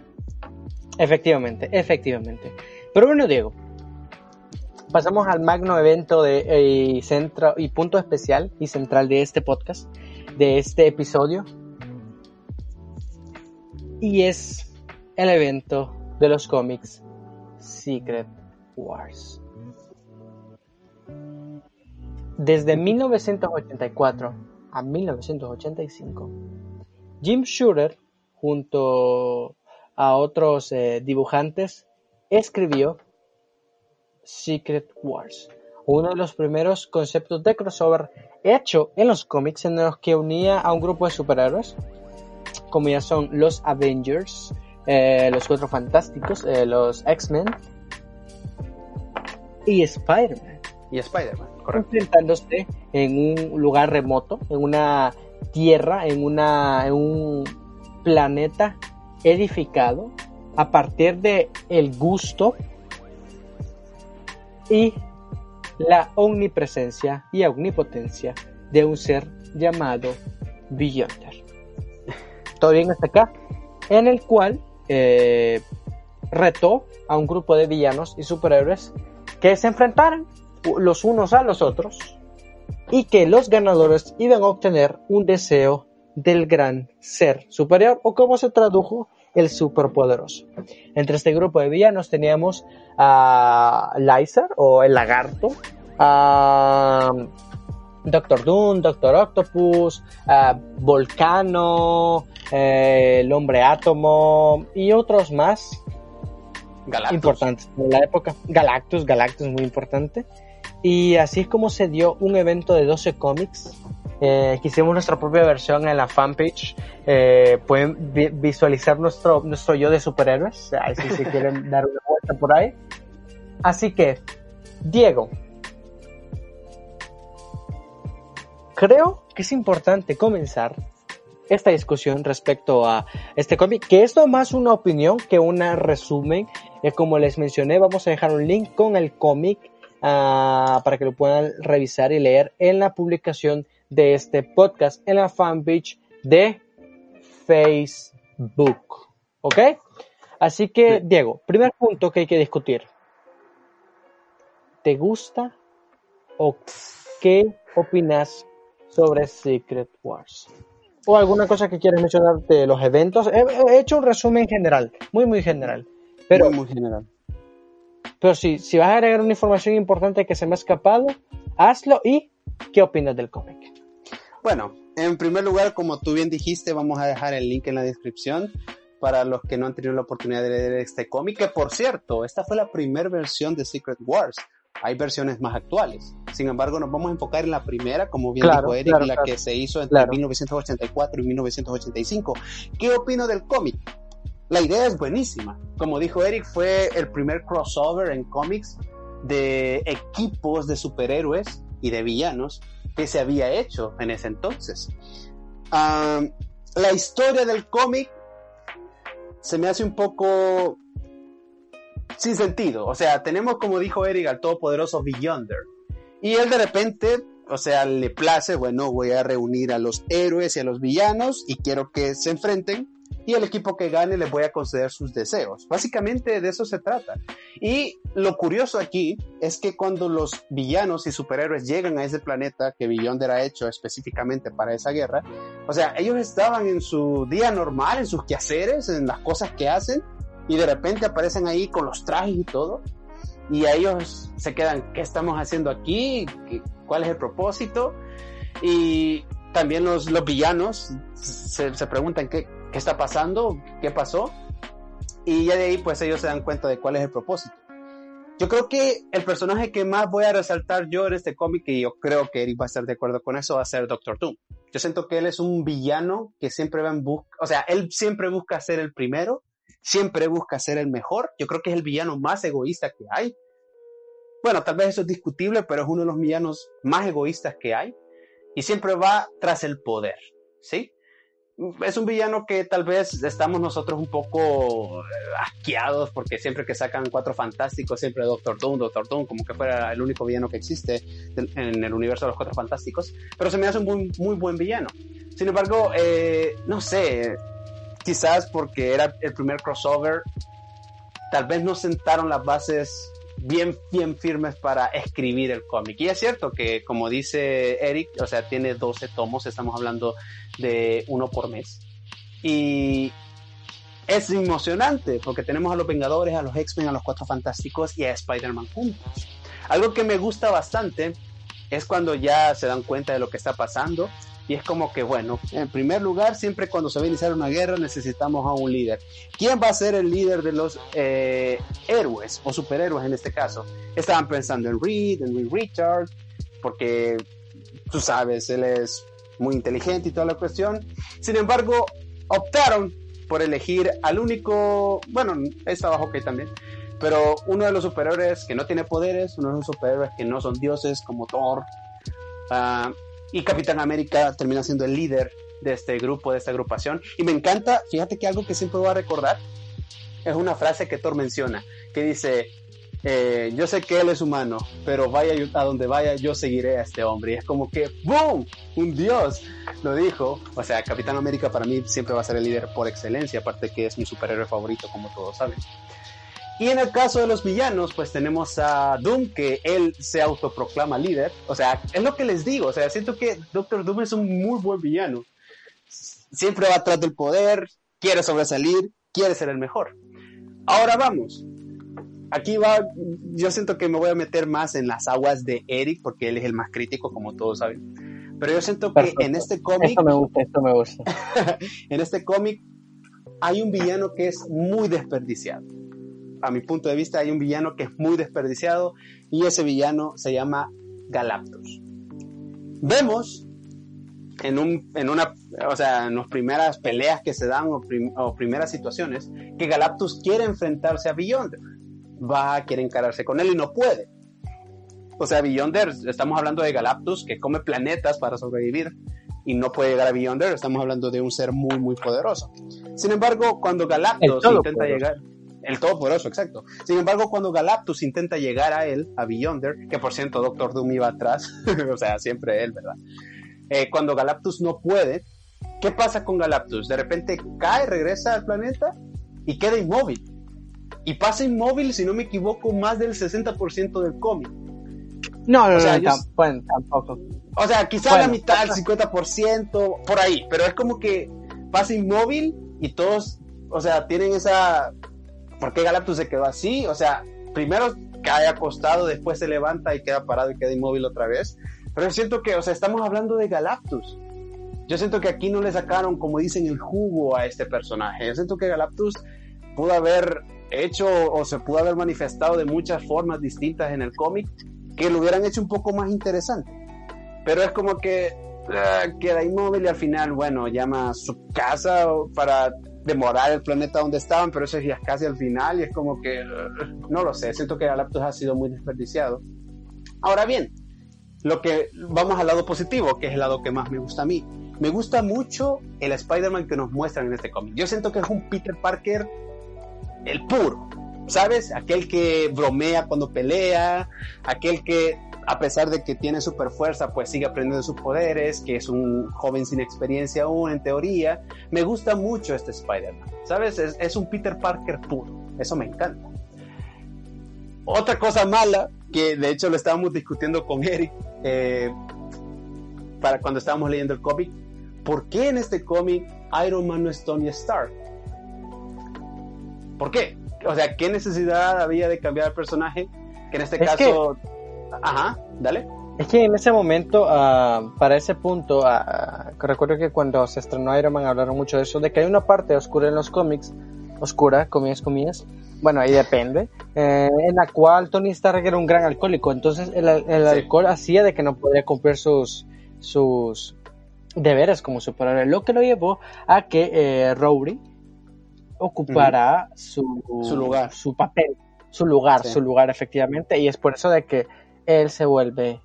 Efectivamente, efectivamente. Pero bueno, Diego, pasamos al magno evento de, eh, centro, y punto especial y central de este podcast, de este episodio. Y es el evento de los cómics Secret Wars. Desde 1984 a 1985, Jim Shooter, junto a otros eh, dibujantes, escribió Secret Wars, uno de los primeros conceptos de crossover hecho en los cómics en los que unía a un grupo de superhéroes, como ya son los Avengers, eh, los Cuatro Fantásticos, eh, los X-Men y Spider-Man. Y Spider-Man, Enfrentándose en un lugar remoto, en una tierra, en, una, en un planeta edificado a partir de el gusto y la omnipresencia y omnipotencia de un ser llamado Beyonder. Todo bien hasta acá, en el cual eh, retó a un grupo de villanos y superhéroes que se enfrentaran los unos a los otros y que los ganadores iban a obtener un deseo del gran ser superior o como se tradujo el superpoderoso. Entre este grupo de villanos teníamos a Lysar o el lagarto, a Doctor Doom, Doctor Octopus, a Volcano, eh, el hombre átomo y otros más importantes en la época. Galactus, Galactus muy importante. Y así es como se dio un evento de 12 cómics eh, que hicimos nuestra propia versión en la fanpage. Eh, pueden visualizar nuestro, nuestro yo de superhéroes, ahí si se quieren dar una vuelta por ahí. Así que, Diego, creo que es importante comenzar esta discusión respecto a este cómic, que es más una opinión que un resumen. Eh, como les mencioné, vamos a dejar un link con el cómic ah, para que lo puedan revisar y leer en la publicación de este podcast en la fanpage de Facebook. ¿Ok? Así que, Diego, primer punto que hay que discutir. ¿Te gusta o qué opinas sobre Secret Wars? ¿O alguna cosa que quieres mencionar de los eventos? He, hecho un resumen general, muy, muy general. Pero, muy, general. Pero si, si vas a agregar una información importante que se me ha escapado, hazlo y ¿qué opinas del cómic? Bueno, en primer lugar, como tú bien dijiste, vamos a dejar el link en la descripción para los que no han tenido la oportunidad de leer este cómic, que por cierto, esta fue la primera versión de Secret Wars. Hay versiones más actuales. Sin embargo, nos vamos a enfocar en la primera, como bien dijo Eric, la que se hizo entre 1984 y 1985. ¿Qué opino del cómic? La idea es buenísima. Como dijo Eric, fue el primer crossover en cómics de equipos de superhéroes y de villanos que se había hecho en ese entonces. la historia del cómic se me hace un poco sin sentido. O sea, tenemos, como dijo Eric, al todopoderoso Beyonder. Y él de repente, o sea, le place, bueno, voy a reunir a los héroes y a los villanos y quiero que se enfrenten y el equipo que gane le voy a conceder sus deseos. Básicamente de eso se trata. Y lo curioso aquí es que cuando los villanos y superhéroes llegan a ese planeta que Beyonder ha hecho específicamente para esa guerra, o sea, ellos estaban en su día normal, en sus quehaceres, en las cosas que hacen, y de repente aparecen ahí con los trajes y todo, y a ellos se quedan, ¿qué estamos haciendo aquí? ¿Cuál es el propósito? Y también los, los villanos se, se preguntan, ¿qué, qué está pasando, qué pasó, y ya de ahí pues ellos se dan cuenta de cuál es el propósito. Yo creo que el personaje que más voy a resaltar yo en este cómic, y yo creo que Eric va a estar de acuerdo con eso, va a ser Doctor Doom. Yo siento que él es un villano que siempre va en busca, o sea, él siempre busca ser el primero, siempre busca ser el mejor. Yo creo que es el villano más egoísta que hay. Bueno, tal vez eso es discutible, pero es uno de los villanos más egoístas que hay. Y siempre va tras el poder, ¿sí? Es un villano que tal vez estamos nosotros un poco asqueados porque siempre que sacan cuatro fantásticos, siempre Doctor Doom, Doctor Doom, como que fuera el único villano que existe en el universo de los cuatro fantásticos, pero se me hace un muy, muy buen villano. Sin embargo, eh, no sé, quizás porque era el primer crossover, tal vez no sentaron las bases bien, bien firmes para escribir el cómic. Y es cierto que, como dice Eric, o sea, tiene 12 tomos, estamos hablando de uno por mes. Y es emocionante porque tenemos a los Vengadores, a los X-Men, a los Cuatro Fantásticos y a Spider-Man juntos. Algo que me gusta bastante es cuando ya se dan cuenta de lo que está pasando y es como que, bueno, en primer lugar, siempre cuando se va a iniciar una guerra necesitamos a un líder. ¿Quién va a ser el líder de los eh, héroes o superhéroes en este caso? Estaban pensando en Reed, en Reed Richard, porque tú sabes, él es muy inteligente y toda la cuestión. Sin embargo, optaron por elegir al único, bueno, es abajo que también, pero uno de los superhéroes que no tiene poderes, uno de los superhéroes que no son dioses como Thor, uh, y Capitán América termina siendo el líder de este grupo, de esta agrupación. Y me encanta, fíjate que algo que siempre voy a recordar es una frase que Thor menciona, que dice, eh, yo sé que él es humano, pero vaya a donde vaya, yo seguiré a este hombre. Y es como que, ¡boom! Un dios lo dijo. O sea, Capitán América para mí siempre va a ser el líder por excelencia, aparte que es mi superhéroe favorito, como todos saben. Y en el caso de los villanos, pues tenemos a Doom, que él se autoproclama líder. O sea, es lo que les digo. O sea, siento que Doctor Doom es un muy buen villano. Siempre va atrás del poder, quiere sobresalir, quiere ser el mejor. Ahora vamos. Aquí va, yo siento que me voy a meter más en las aguas de Eric, porque él es el más crítico, como todos saben. Pero yo siento que en este cómic... Esto me gusta, esto me gusta. en este cómic hay un villano que es muy desperdiciado a mi punto de vista, hay un villano que es muy desperdiciado y ese villano se llama Galactus. Vemos en, un, en una, o sea, en las primeras peleas que se dan o, primeras situaciones que Galactus quiere enfrentarse a Beyonder. Va, quiere encararse con él y no puede. O sea, Beyonder, estamos hablando de Galactus que come planetas para sobrevivir y no puede llegar a Beyonder, estamos hablando de un ser muy, muy poderoso. Sin embargo, cuando Galactus intenta llegar, el Todopoderoso, exacto. Sin embargo, cuando Galactus intenta llegar a él, a Beyonder, que por cierto Doctor Doom iba atrás, o sea, siempre él, ¿verdad? Eh, cuando Galactus no puede, ¿qué pasa con Galactus? De repente cae, regresa al planeta y queda inmóvil. y pasa inmóvil, si no me equivoco, más del 60% del cómic. No, no, no, bueno, tampoco. O sea, quizá la mitad, el 50%, por ahí, pero es como que pasa inmóvil y todos, o sea, tienen esa... ¿Por qué Galactus se quedó así? O sea, primero cae acostado, después se levanta y queda parado y queda inmóvil otra vez. Pero yo siento que, o sea, estamos hablando de Galactus. Yo siento que aquí no le sacaron, como dicen, el jugo a este personaje. Yo siento que Galactus pudo haber hecho o se pudo haber manifestado de muchas formas distintas en el cómic que lo hubieran hecho un poco más interesante. Pero es como que uh, queda inmóvil y al final, bueno, llama a su casa para demorar el planeta donde estaban, pero eso es ya casi al final y es como que, no lo sé, siento que Galactus ha sido muy desperdiciado. Ahora bien, lo que vamos al lado positivo, que es el lado que más me gusta a mí. Me gusta mucho el Spider-Man que nos muestran en este cómic. Yo siento que es un Peter Parker el puro, ¿sabes? Aquel que bromea cuando pelea, aquel que a pesar de que tiene super fuerza, pues sigue aprendiendo sus poderes, que es un joven sin experiencia aún en teoría. Me gusta mucho este Spider-Man, ¿sabes? Es, un Peter Parker puro, eso me encanta. Otra cosa mala, que de hecho lo estábamos discutiendo con Eric eh, para cuando estábamos leyendo el cómic, ¿por qué en este cómic Iron Man no es Tony Stark? ¿Por qué? O sea, ¿qué necesidad había de cambiar el personaje? Que en este caso... Ajá, dale. Es que en ese momento, uh, para ese punto, uh, recuerdo que cuando se estrenó Iron Man hablaron mucho de eso, de que hay una parte oscura en los cómics, oscura, comillas, comillas, bueno, ahí depende, eh, en la cual Tony Stark era un gran alcohólico, entonces el, el alcohol hacía de que no podía cumplir sus, sus deberes como superhéroe, lo que lo llevó a que eh, Rowdy, ocupará su, lugar, su papel, su lugar, su lugar efectivamente, y es por eso de que él se vuelve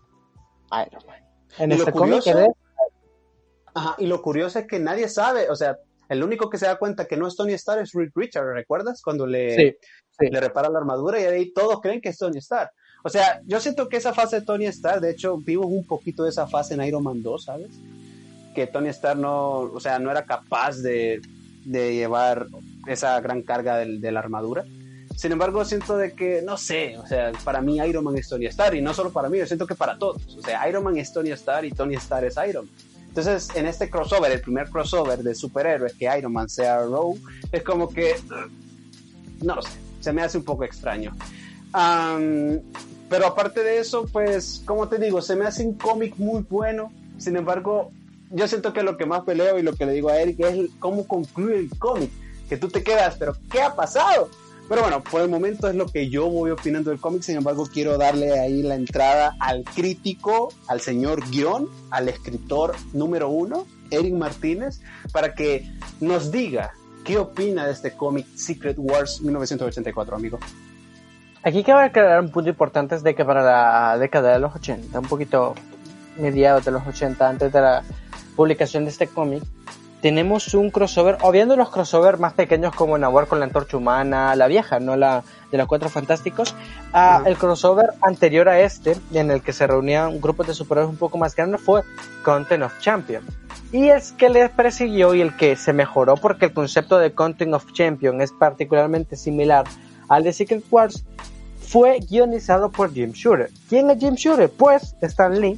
Iron Man. En este cómic Ajá, y lo curioso es que nadie sabe, o sea, el único que se da cuenta que no es Tony Stark es Rick Richard, ¿recuerdas? Cuando le, le repara la armadura y ahí todos creen que es Tony Stark. O sea, yo siento que esa fase de Tony Stark, de hecho, vivo un poquito de esa fase en Iron Man 2, ¿sabes? Que Tony Stark no, o sea, no era capaz de, de llevar esa gran carga de, la armadura. Sin embargo, siento de que, no sé, o sea, para mí Iron Man es Tony Stark y no solo para mí, yo siento que para todos. O sea, Iron Man es Tony Stark y Tony Stark es Iron Man. Entonces, en este crossover, el primer crossover de superhéroes que Iron Man sea Rogue, es como que, no lo sé, se me hace un poco extraño. pero aparte de eso, pues, como te digo, se me hace un cómic muy bueno. Sin embargo, yo siento que lo que más peleo y lo que le digo a Eric es cómo concluye el cómic que tú te quedas, pero ¿qué ha pasado? Pero bueno, por el momento es lo que yo voy opinando del cómic, sin embargo quiero darle ahí la entrada al crítico, al señor guion, al escritor número uno, Eric Martínez, para que nos diga qué opina de este cómic Secret Wars 1984, amigo. Aquí cabe aclarar un punto importante, es de que para la década de los 80, un poquito mediados de los 80, antes de la publicación de este cómic, tenemos un crossover, obviando los crossovers más pequeños como War con la Antorcha Humana, la vieja, no la de los Cuatro Fantásticos, a el crossover anterior a este, en el que se reunían un grupo de superhéroes un poco más grandes, fue Content of Champion. Y es que le persiguió y el que se mejoró porque el concepto de Content of Champion es particularmente similar al de Secret Wars, fue guionizado por Jim Shooter. ¿Quién es Jim Shooter? Pues Stan Lee,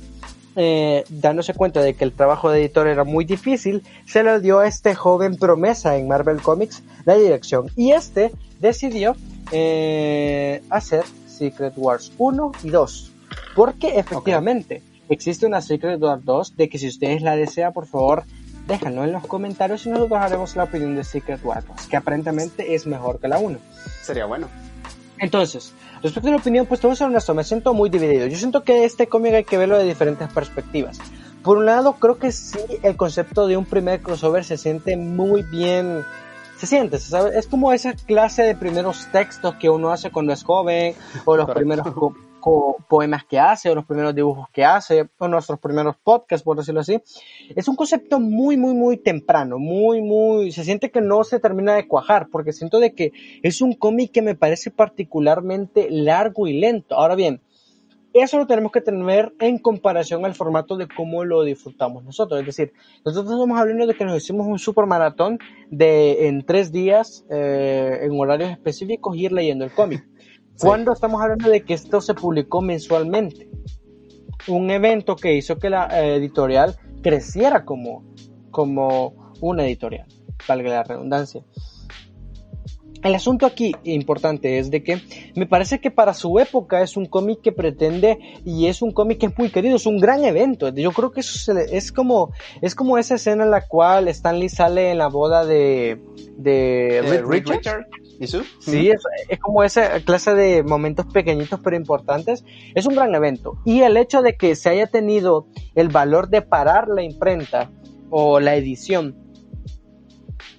eh, dándose cuenta de que el trabajo de editor era muy difícil, se le dio a este joven promesa en Marvel Comics la dirección. Y este decidió eh, hacer Secret Wars 1 y 2. Porque efectivamente existe una Secret Wars 2 de que si ustedes la desean, por favor, déjenlo en los comentarios y nosotros haremos la opinión de Secret Wars que aparentemente es mejor que la 1. Sería bueno. Entonces, respecto a la opinión, pues te voy a ser honesto, me siento muy dividido. Yo siento que este cómic hay que verlo de diferentes perspectivas. Por un lado, creo que sí, el concepto de un primer crossover se siente muy bien, se siente, ¿sabes? Es como esa clase de primeros textos que uno hace cuando es joven, o los primeros poemas que hace, o los primeros dibujos que hace, o nuestros primeros podcasts, por decirlo así. Es un concepto muy, muy, muy temprano, muy, muy, se siente que no se termina de cuajar, porque siento de que es un cómic que me parece particularmente largo y lento. Ahora bien, eso lo tenemos que tener en comparación al formato de cómo lo disfrutamos nosotros. Es decir, nosotros estamos hablando de que nos hicimos un super maratón de en tres días, eh, en horarios específicos, ir leyendo el cómic. Cuando estamos hablando de que esto se publicó mensualmente, un evento que hizo que la eh, editorial creciera como, como una editorial, valga la redundancia. El asunto aquí importante es de que me parece que para su época es un cómic que pretende y es un cómic que es muy querido, es un gran evento. Yo creo que eso es como es como esa escena en la cual Stanley sale en la boda de de Richard. ¿Y su? Sí, es, es como esa clase de momentos pequeñitos pero importantes. Es un gran evento. Y el hecho de que se haya tenido el valor de parar la imprenta o la edición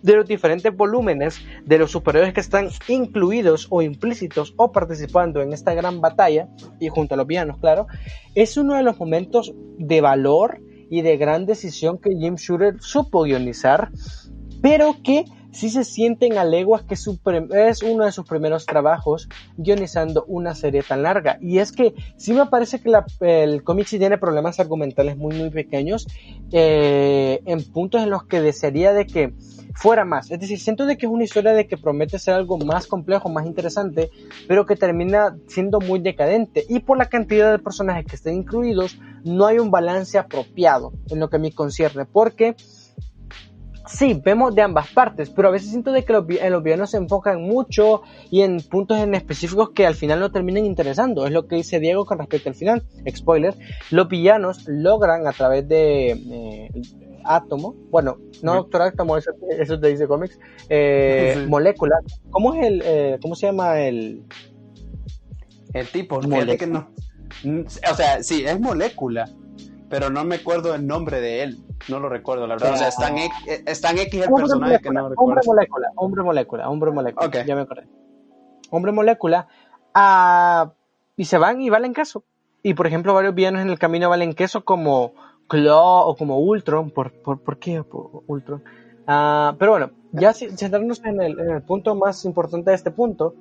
de los diferentes volúmenes de los superiores que están incluidos o implícitos o participando en esta gran batalla, y junto a los villanos, claro, es uno de los momentos de valor y de gran decisión que Jim Shooter supo guionizar, pero que sí se sienten a leguas que es uno de sus primeros trabajos guionizando una serie tan larga. Y es que sí me parece que la, el cómic sí tiene problemas argumentales muy, muy pequeños, eh, en puntos en los que desearía de que fuera más. Es decir, siento de que es una historia de que promete ser algo más complejo, más interesante, pero que termina siendo muy decadente. Y por la cantidad de personajes que estén incluidos, no hay un balance apropiado en lo que a mí concierne, porque sí, vemos de ambas partes, pero a veces siento de que los, en los villanos se enfocan mucho y en puntos en específicos que al final no terminan interesando. Es lo que dice Diego con respecto al final. Spoiler, los villanos logran a través de eh, átomo, bueno, no Doctor Átomo, eso, eso te dice cómics, eh, sí. molécula. ¿Cómo es el, eh, cómo se llama el? El tipo, que no. O sea, sí, es molécula, pero no me acuerdo el nombre de él. No lo recuerdo, la verdad. O sea, es tan, X, es tan X el hombre personaje molécula, que no recuerdo. Hombre molécula, hombre molécula, hombre molécula. Ok. Ya me acordé. Hombre molécula. ah, y se van y valen queso. Y por ejemplo, varios villanos en el camino valen queso como Claw o como Ultron. ¿Por, por, por qué por Ultron? Ah, pero bueno, ya centrarnos en el, en el punto más importante de este punto,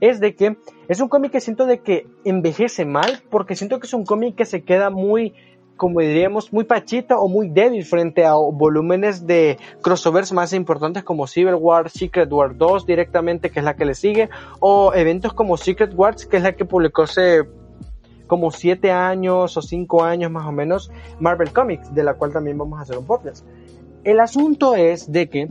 es de que es un cómic que siento de que envejece mal, porque siento que es un cómic que se queda muy, como diríamos, muy pachito o muy débil frente a volúmenes de crossovers más importantes como Civil War, Secret War 2 directamente, que es la que le sigue, o eventos como Secret Wars, que es la que publicó hace como siete años o cinco años más o menos Marvel Comics, de la cual también vamos a hacer un podcast. El asunto es de que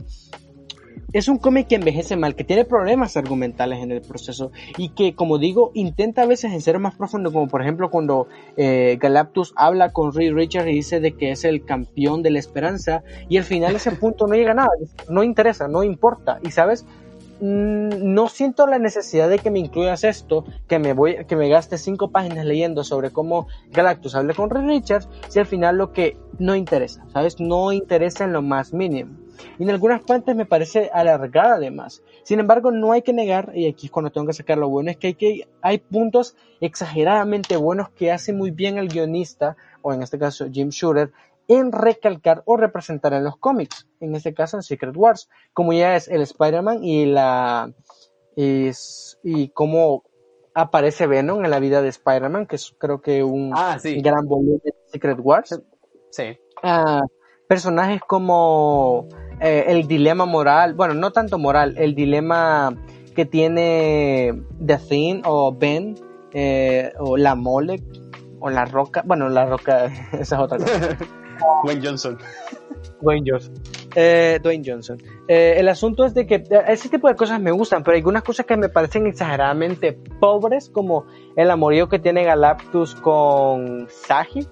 es un cómic que envejece mal, que tiene problemas argumentales en el proceso y que, como digo, intenta a veces en ser más profundo, como por ejemplo cuando eh, Galactus habla con Reed Richards y dice de que es el campeón de la esperanza y al final ese punto no llega a nada, no interesa, no importa y sabes, Mm, no siento la necesidad de que me incluyas esto, que me voy, que me gaste cinco páginas leyendo sobre cómo Galactus hable con Reed Richards, si al final lo que no interesa, ¿sabes? No interesa en lo más mínimo. Y en algunas partes me parece alargada además. Sin embargo, no hay que negar, y aquí es cuando tengo que sacar lo bueno, es que hay, que, hay puntos exageradamente buenos que hace muy bien el guionista, o en este caso Jim Shooter, en recalcar o representar en los cómics, en este caso en Secret Wars, como ya es el Spider-Man y la es, y cómo aparece Venom en la vida de Spider-Man, que es creo que un Ah, sí. gran volumen de Secret Wars. Sí. Ah, personajes como eh, el dilema moral, bueno, no tanto moral, el dilema que tiene The Thing o Ben eh, o la mole o la roca, bueno, la roca, esa es otra cosa. Wayne Johnson. Dwayne Johnson. Eh, Dwayne Johnson. Eh, el asunto es de que ese tipo de cosas me gustan, pero hay algunas cosas que me parecen exageradamente pobres, como el amorío que tiene Galactus con Sagi.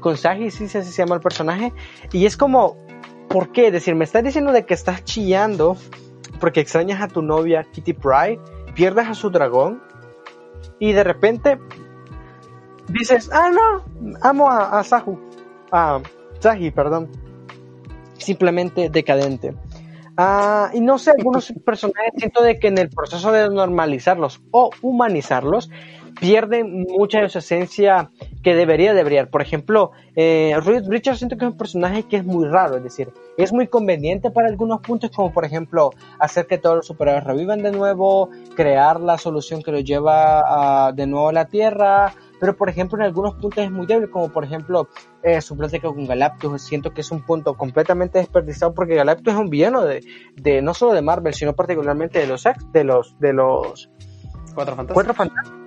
Con Sagi, sí, sí, así se llama el personaje. Y es como, ¿por qué? Es decir, me estás diciendo de que estás chillando porque extrañas a tu novia Kitty Pryde, pierdes a su dragón y de repente dices, ah, no, amo a, a Sahu, a Sahi, perdón simplemente decadente. Ah, y no sé, algunos personajes siento de que en el proceso de normalizarlos o humanizarlos pierden mucha de su esencia que debería de brillar. Por ejemplo, eh, Reed Richards siento que es un personaje que es muy raro, es decir, es muy conveniente para algunos puntos, como por ejemplo hacer que todos los superhéroes revivan de nuevo, crear la solución que los lleva a- de nuevo a la Tierra, pero por ejemplo en algunos puntos es muy débil, como por ejemplo eh, su plática con Galactus, siento que es un punto completamente desperdiciado porque Galactus es un villano de, de no solo de Marvel, sino particularmente de los de los de los Cuatro Fantásticos. Cuatro Fantásticos.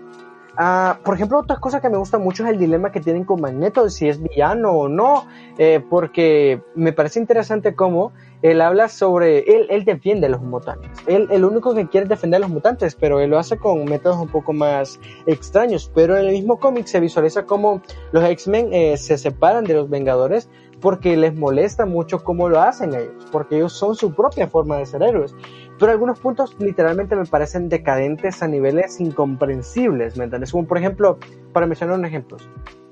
Ah, por ejemplo, otra cosa que me gusta mucho es el dilema que tienen con Magneto, si es villano o no, eh, porque me parece interesante cómo él habla sobre, él, él defiende a los mutantes, él el único que quiere defender a los mutantes, pero él lo hace con métodos un poco más extraños, pero en el mismo cómic se visualiza cómo los X-Men eh, se separan de los Vengadores porque les molesta mucho cómo lo hacen ellos, porque ellos son su propia forma de ser héroes. Pero algunos puntos literalmente me parecen decadentes a niveles incomprensibles, ¿me entiendes? Como por ejemplo, para mencionar un ejemplo,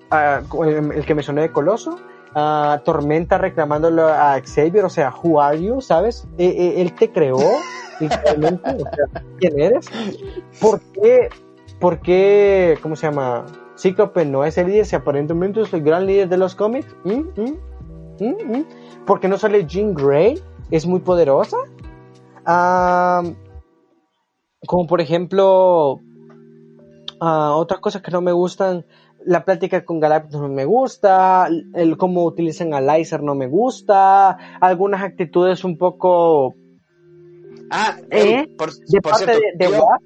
uh, el que mencioné de Coloso, uh, Tormenta reclamándolo a Xavier, o sea, who are you, ¿sabes? E, e, él te creó, literalmente, o sea, ¿quién eres? ¿Por qué, por qué, cómo se llama? Cíclope no es el líder, si aparentemente es el gran líder de los cómics. ¿Mm? ¿Mm? ¿Mm? ¿Mm? ¿Por qué no sale Jean Grey? ¿Es muy poderosa? Como por ejemplo, uh, otras cosas que no me gustan, la plática con Galactus no me gusta, el cómo utilizan a Lyser no me gusta, algunas actitudes un poco... Ah, ¿Eh? por, de por parte cierto, de, de yo- Wasp.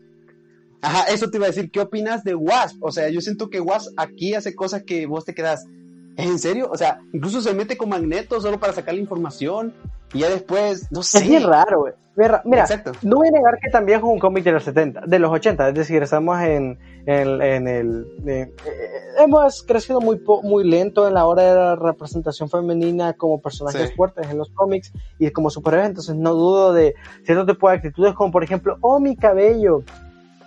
Ajá, eso te iba a decir, ¿qué opinas de Wasp? O sea, yo siento que Wasp aquí hace cosas que vos te quedas, ¿es en serio? O sea, incluso se mete con Magneto solo para sacar la información y ya después, no sé. Es bien raro, güey. Mira, Exacto. no voy a negar que también es un cómic de los 70, de los 80, es decir, estamos en, en, en el... eh, eh, hemos crecido muy, muy lento en la hora de la representación femenina como personajes Sí. fuertes en los cómics y como superhéroes, entonces no dudo de cierto tipo de actitudes como por ejemplo, oh mi cabello,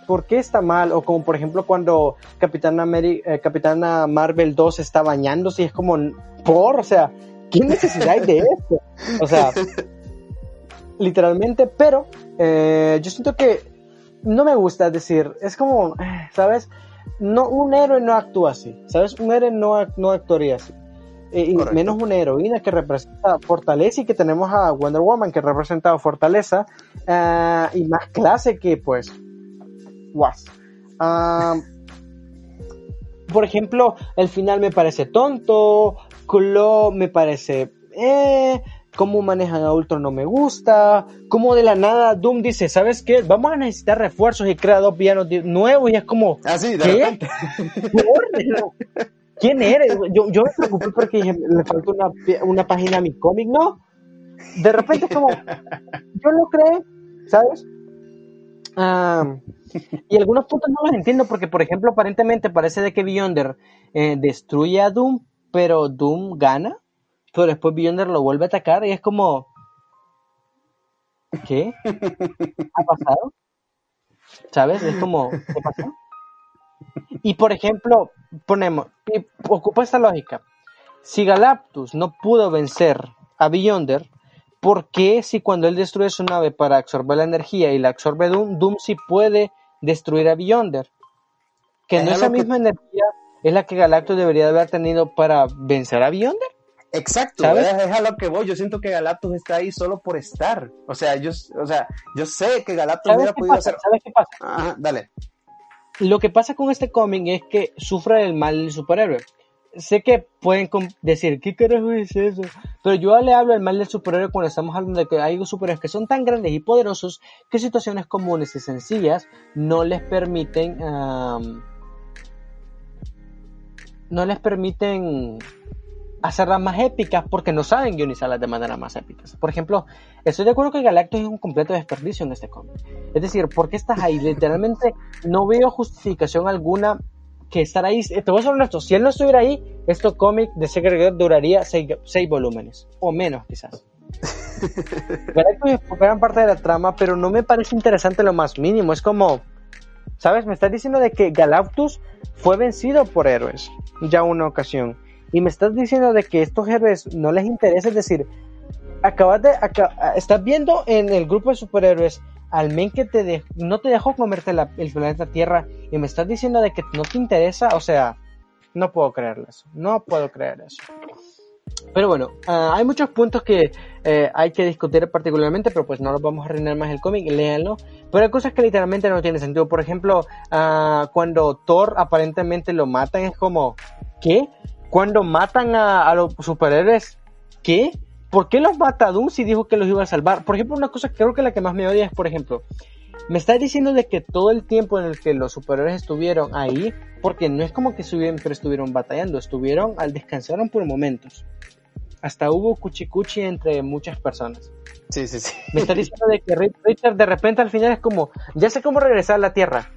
¿por qué está mal? O como por ejemplo cuando Capitana, Mary, eh, Capitana Marvel 2 está bañándose y es como, por, o sea, ¿qué necesidad hay de esto? O sea, literalmente, pero eh, yo siento que no me gusta decir, es como, ¿sabes? No, un héroe no actúa así, ¿sabes? Un héroe no, no actuaría así. Eh, y menos una heroína que representa fortaleza y que tenemos a Wonder Woman que representa fortaleza y más clase que pues Wasp. Ah, por ejemplo, el final me parece tonto, Claw me parece eh, cómo manejan a Ultron no me gusta, como de la nada Doom dice, ¿sabes qué? Vamos a necesitar refuerzos y crea dos villanos nuevos y es como, Ah, sí, de ¿Qué? repente. "Por, ¿quién eres? Yo, yo me preocupé porque le falta una, una página a mi cómic, ¿no? De repente es como, yo lo creé, ¿sabes? Ah, y algunos puntos no los entiendo porque, por ejemplo, aparentemente parece de que Beyonder eh, destruye a Doom, pero Doom gana, pero después Beyonder lo vuelve a atacar y es como, ¿qué? ¿Ha pasado? ¿Sabes? Es como, ¿qué pasó? Y por ejemplo, ponemos, ocupa esta lógica. Si Galactus no pudo vencer a Beyonder, ¿por qué si cuando él destruye su nave para absorber la energía y la absorbe Doom, Doom sí puede destruir a Beyonder? Que Es no esa que- misma energía es la que Galactus debería de haber tenido para vencer a Beyonder. Exacto, ¿Sabes? es, a lo que voy. Yo siento que Galactus está ahí solo por estar. O sea, yo, o sea, yo sé que Galactus ¿Sabes hubiera podido pasa? hacer. ¿Sabes qué pasa? Ajá, dale. Lo que pasa con este cómic es que sufre el mal del superhéroe. Sé que pueden decir, ¿qué carajo es eso? Pero yo le hablo del mal del superhéroe cuando estamos hablando de que hay superhéroes que son tan grandes y poderosos que situaciones comunes y sencillas no les permiten, am, no les permiten hacerlas más épicas porque no saben guionizarlas de manera más épicas. Por ejemplo, estoy de acuerdo que Galactus es un completo desperdicio en este cómic. Es decir, ¿por qué estás ahí? Literalmente no veo justificación alguna que estar ahí. Eh, Te voy a ser honesto, si él no estuviera ahí, este cómic de Secret Girl duraría seis, seis volúmenes, o menos quizás. Gran parte de la trama, pero no me parece interesante lo más mínimo. Es como, ¿sabes? Me estás diciendo de que Galactus fue vencido por héroes ya una ocasión. Y me estás diciendo de que estos héroes no les interesa, es decir, acabas de, estás viendo en el grupo de superhéroes al men que te de- no te dejó comerte la- el planeta Tierra y me estás diciendo de que no te interesa, o sea, no puedo creerlo eso, no puedo creer eso. Pero bueno, ah, hay muchos puntos que eh, hay que discutir particularmente, pero pues no los vamos a arruinar más el cómic, léanlo. Pero hay cosas que literalmente no tienen sentido. Por ejemplo, ah, cuando Thor aparentemente lo matan, es como, ¿qué? Cuando matan a, los superhéroes, ¿qué? ¿Por qué los mata Doom si dijo que los iba a salvar? Por ejemplo, una cosa que creo que la que más me odia es, por ejemplo, me está diciendo de que todo el tiempo en el que los superhéroes estuvieron ahí, porque no es como que siempre estuvieron batallando, estuvieron al descansaron por momentos hasta hubo cuchicuchi entre muchas personas. Sí, sí, sí. Me está diciendo de que Richard de repente al final es como, ya sé cómo regresar a la Tierra.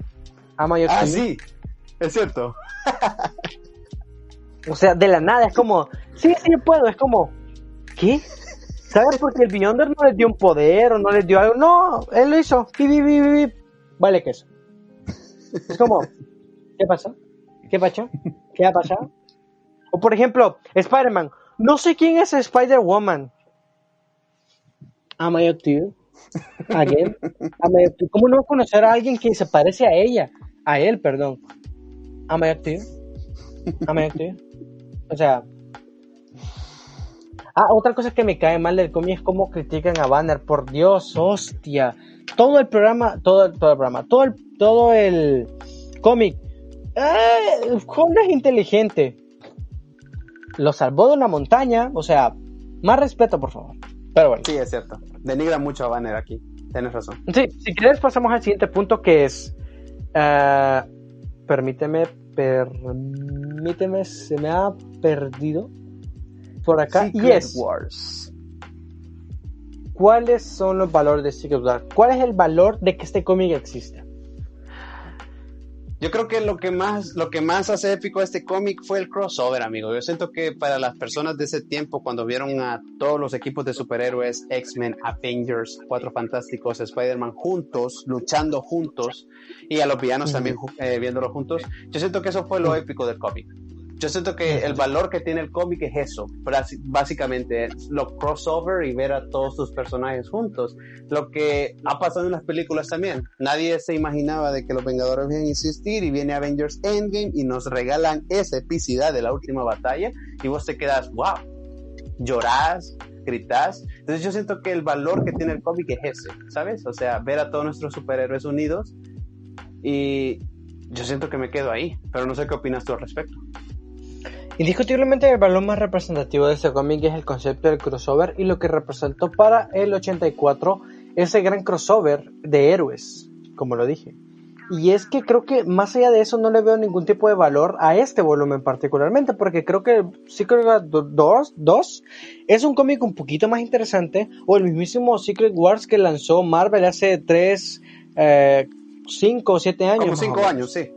ah, sí, es cierto. o sea, de la nada, es como, sí, sí puedo, es como, ¿qué? ¿Sabes? Porque el Beyonder no les dio un poder o no les dio algo. No, él lo hizo. Vale, que eso. Es como, ¿qué pasó? ¿Qué pasó? ¿Qué ha pasado? O por ejemplo, Spider-Man. No sé quién es Spider-Woman. Am I up to you? Again? Am I ¿Cómo no conocer a alguien que se parece a ella? A él, perdón. Am I up to? O sea... Ah, otra cosa que me cae mal del cómic es cómo critican a Banner. Por Dios, hostia. Todo el programa, todo, todo el programa, todo el, todo el cómic. Eh, es inteligente lo salvó de una montaña, o sea, más respeto, por favor. Pero bueno. Sí, es cierto. Denigra mucho a Banner aquí. Tienes razón. Sí, si quieres pasamos al siguiente punto que es... Uh, permíteme, permíteme, se me ha perdido por acá. y es... Wars. ¿Cuáles son los valores de Secret Wars? ¿Cuál es el valor de que este cómic exista? Yo creo que lo que más, lo que más hace épico este cómic fue el crossover, amigo. Yo siento que para las personas de ese tiempo, cuando vieron a todos los equipos de superhéroes, X-Men, Avengers, Cuatro Fantásticos, Spider-Man juntos, luchando juntos, y a los villanos también eh, viéndolo juntos, yo siento que eso fue lo épico del cómic. Yo siento que el valor que tiene el cómic es eso, básicamente, lo crossover y ver a todos tus personajes juntos. Lo que ha pasado en las películas también. Nadie se imaginaba de que los Vengadores vienen a insistir y viene Avengers Endgame y nos regalan esa epicidad de la última batalla y vos te quedas, wow, llorás, gritás. Entonces yo siento que el valor que tiene el cómic es ese, ¿sabes? O sea, ver a todos nuestros superhéroes unidos y yo siento que me quedo ahí, pero no sé qué opinas tú al respecto. Indiscutiblemente el valor más representativo de este cómic es el concepto del crossover y lo que representó para el 84 ese gran crossover de héroes, como lo dije. Y es que creo que más allá de eso no le veo ningún tipo de valor a este volumen particularmente, porque creo que Secret Wars 2, es un cómic un poquito más interesante, o el mismísimo Secret Wars que lanzó Marvel hace 3, 5 o 7 años. Como 5 años, sí.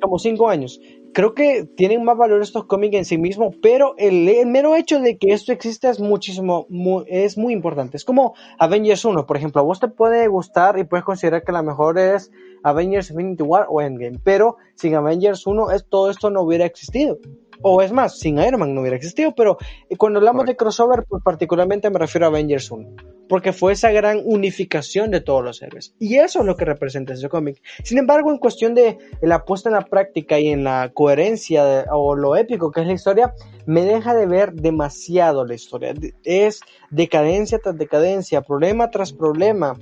Como 5 años creo que tienen más valor estos cómics en sí mismos, pero el, mero hecho de que esto exista es muchísimo, es muy importante. Es como Avengers 1, por ejemplo, a vos te puede gustar y puedes considerar que la mejor es Avengers Infinity War o Endgame, pero sin Avengers 1 es, todo esto no hubiera existido. O es más, sin Iron Man no hubiera existido, pero cuando hablamos de crossover, pues particularmente me refiero a Avengers 1 porque fue esa gran unificación de todos los héroes. Y eso es lo que representa ese cómic. Sin embargo, en cuestión de la puesta en la práctica y en la coherencia o lo épico que es la historia, me deja de ver demasiado la historia. Es decadencia tras decadencia, problema tras problema.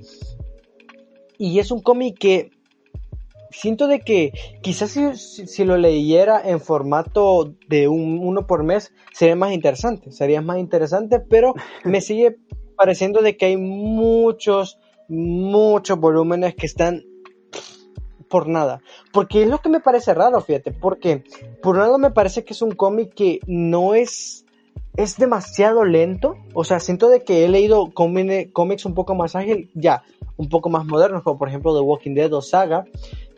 Y es un cómic que siento de que quizás si, lo leyera en formato de un, uno por mes sería más interesante, sería más interesante, pero me sigue pareciendo de que hay muchos, muchos volúmenes que están por nada. Porque es lo que me parece raro, fíjate. Porque por un lado me parece que es un cómic que no es. Es demasiado lento. O sea, siento de que he leído cómics un poco más ágil, ya, un poco más modernos, como por ejemplo The Walking Dead o Saga.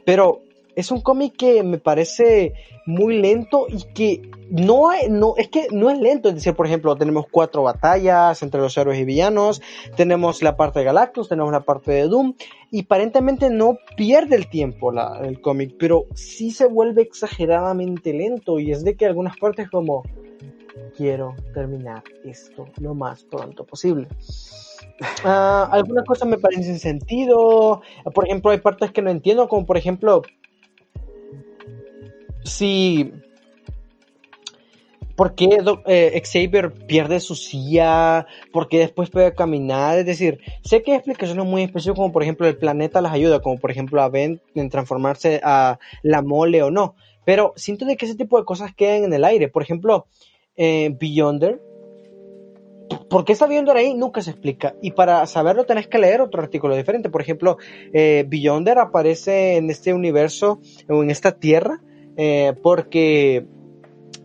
Pero es un cómic que me parece muy lento y que no, no, es que no es lento. Es decir, por ejemplo, tenemos cuatro batallas entre los héroes y villanos, tenemos la parte de Galactus, tenemos la parte de Doom, y aparentemente no pierde el tiempo el cómic, pero sí se vuelve exageradamente lento y es de que algunas partes como quiero terminar esto lo más pronto posible. Ah, algunas cosas me parecen sentido. Por ejemplo, hay partes que no entiendo, como por ejemplo, si ¿Por qué eh, Xavier pierde su silla? ¿Por qué después puede caminar? Es decir, sé que hay explicaciones muy específicas, como por ejemplo el planeta las ayuda, como por ejemplo a Ben en transformarse a la mole o no. Pero siento de que ese tipo de cosas quedan en el aire. Por ejemplo, eh, Beyonder, ¿por qué está Beyonder ahí? Nunca se explica. Y para saberlo tenés que leer otro artículo diferente. Por ejemplo, eh, Beyonder aparece en este universo o en esta tierra eh, porque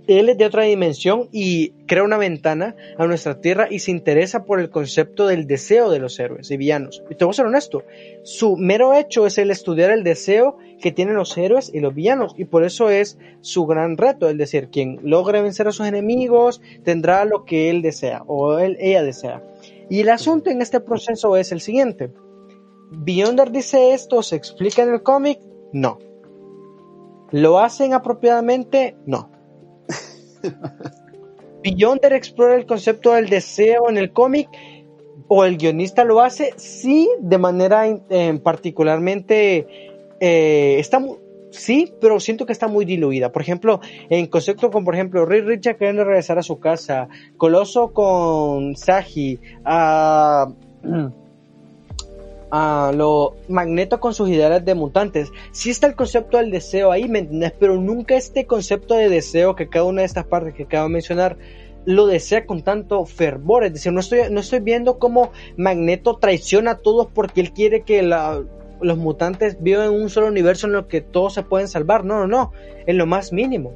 él es de otra dimensión y crea una ventana a nuestra tierra y se interesa por el concepto del deseo de los héroes y villanos. Y te voy a ser honesto, su mero hecho es el estudiar el deseo que tienen los héroes y los villanos y por eso es su gran reto, es decir, quien logre vencer a sus enemigos tendrá lo que él desea o él, ella desea. Y el asunto en este proceso es el siguiente. Beyonder dice esto, se explica en el cómic, no. ¿Lo hacen apropiadamente? No. Beyonder explora el concepto del deseo en el cómic o el guionista lo hace, sí, de manera particularmente eh, está sí, pero siento que está muy diluida. Por ejemplo, en concepto como por ejemplo Ray Richard queriendo regresar a su casa, Coloso con Saji, a a lo Magneto con sus ideales de mutantes. Sí está el concepto del deseo ahí, ¿me entiendes? Pero nunca este concepto de deseo que cada una de estas partes que acabo de mencionar lo desea con tanto fervor. Es decir, no estoy, no estoy viendo cómo Magneto traiciona a todos porque él quiere que los mutantes vivan en un solo universo en el que todos se pueden salvar. No, no, no. En lo más mínimo.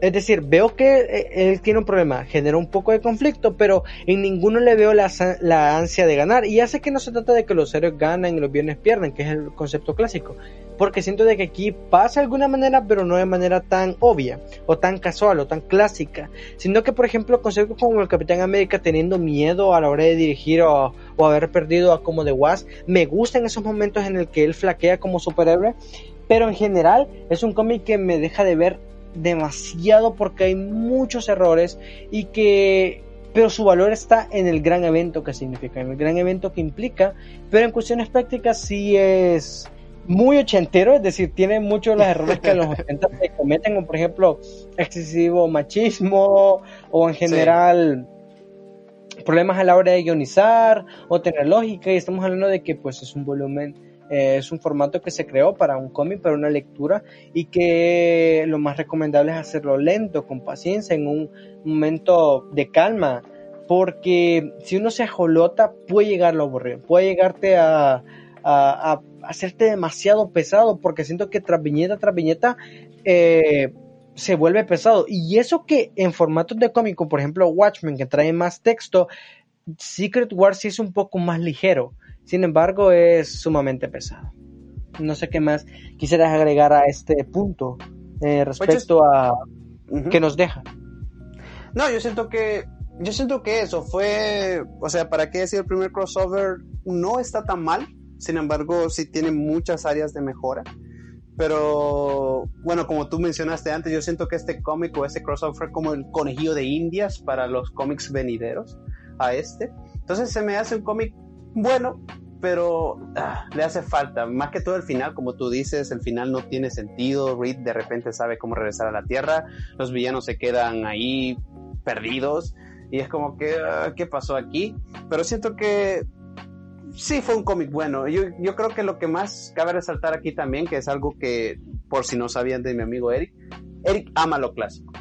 Es decir, veo que eh, él tiene un problema, genera un poco de conflicto, pero en ninguno le veo la, ansia de ganar. Y hace que no se trata de que los héroes ganan y los bienes pierden, que es el concepto clásico. Porque siento de que aquí pasa de alguna manera, pero no de manera tan obvia, o tan casual, o tan clásica. Sino que, por ejemplo, conceptos como el Capitán América teniendo miedo a la hora de dirigir o, o haber perdido a como de Was, me gustan esos momentos en el que él flaquea como superhéroe. Pero en general es un cómic que me deja de ver demasiado porque hay muchos errores y que pero su valor está en el gran evento que significa, en el gran evento que implica, pero en cuestiones prácticas sí es muy ochentero, es decir, tiene muchos de los errores que los 80 se cometen, como por ejemplo excesivo machismo o en general problemas a la hora de ionizar o tener lógica y estamos hablando de que pues es un volumen eh, es un formato que se creó para un cómic, para una lectura y que lo más recomendable es hacerlo lento, con paciencia, en un momento de calma, porque si uno se ajolota puede llegar a lo aburrido, puede llegarte a, a, hacerte demasiado pesado, porque siento que tras viñeta tras viñeta eh, se vuelve pesado. Y eso que en formatos de cómico, por ejemplo Watchmen, que trae más texto, Secret Wars sí es un poco más ligero. Sin embargo, es sumamente pesado. No sé qué más quisieras agregar a este punto eh, respecto a qué nos deja. No, yo siento que yo siento que eso fue, o sea, para qué decir el primer crossover no está tan mal. Sin embargo, sí tiene muchas áreas de mejora. Pero bueno, como tú mencionaste antes, yo siento que este cómic o este crossover fue como el conejillo de indias para los cómics venideros a este. Entonces se me hace un cómic bueno, pero ah, le hace falta. Más que todo el final, como tú dices, el final no tiene sentido. Reed de repente sabe cómo regresar a la Tierra. Los villanos se quedan ahí perdidos. Y es como que, ah, ¿qué pasó aquí? Pero siento que sí fue un cómic bueno. Yo, yo creo que lo que más cabe resaltar aquí también, que es algo que, por si no sabían de mi amigo Eric, Eric ama lo clásico.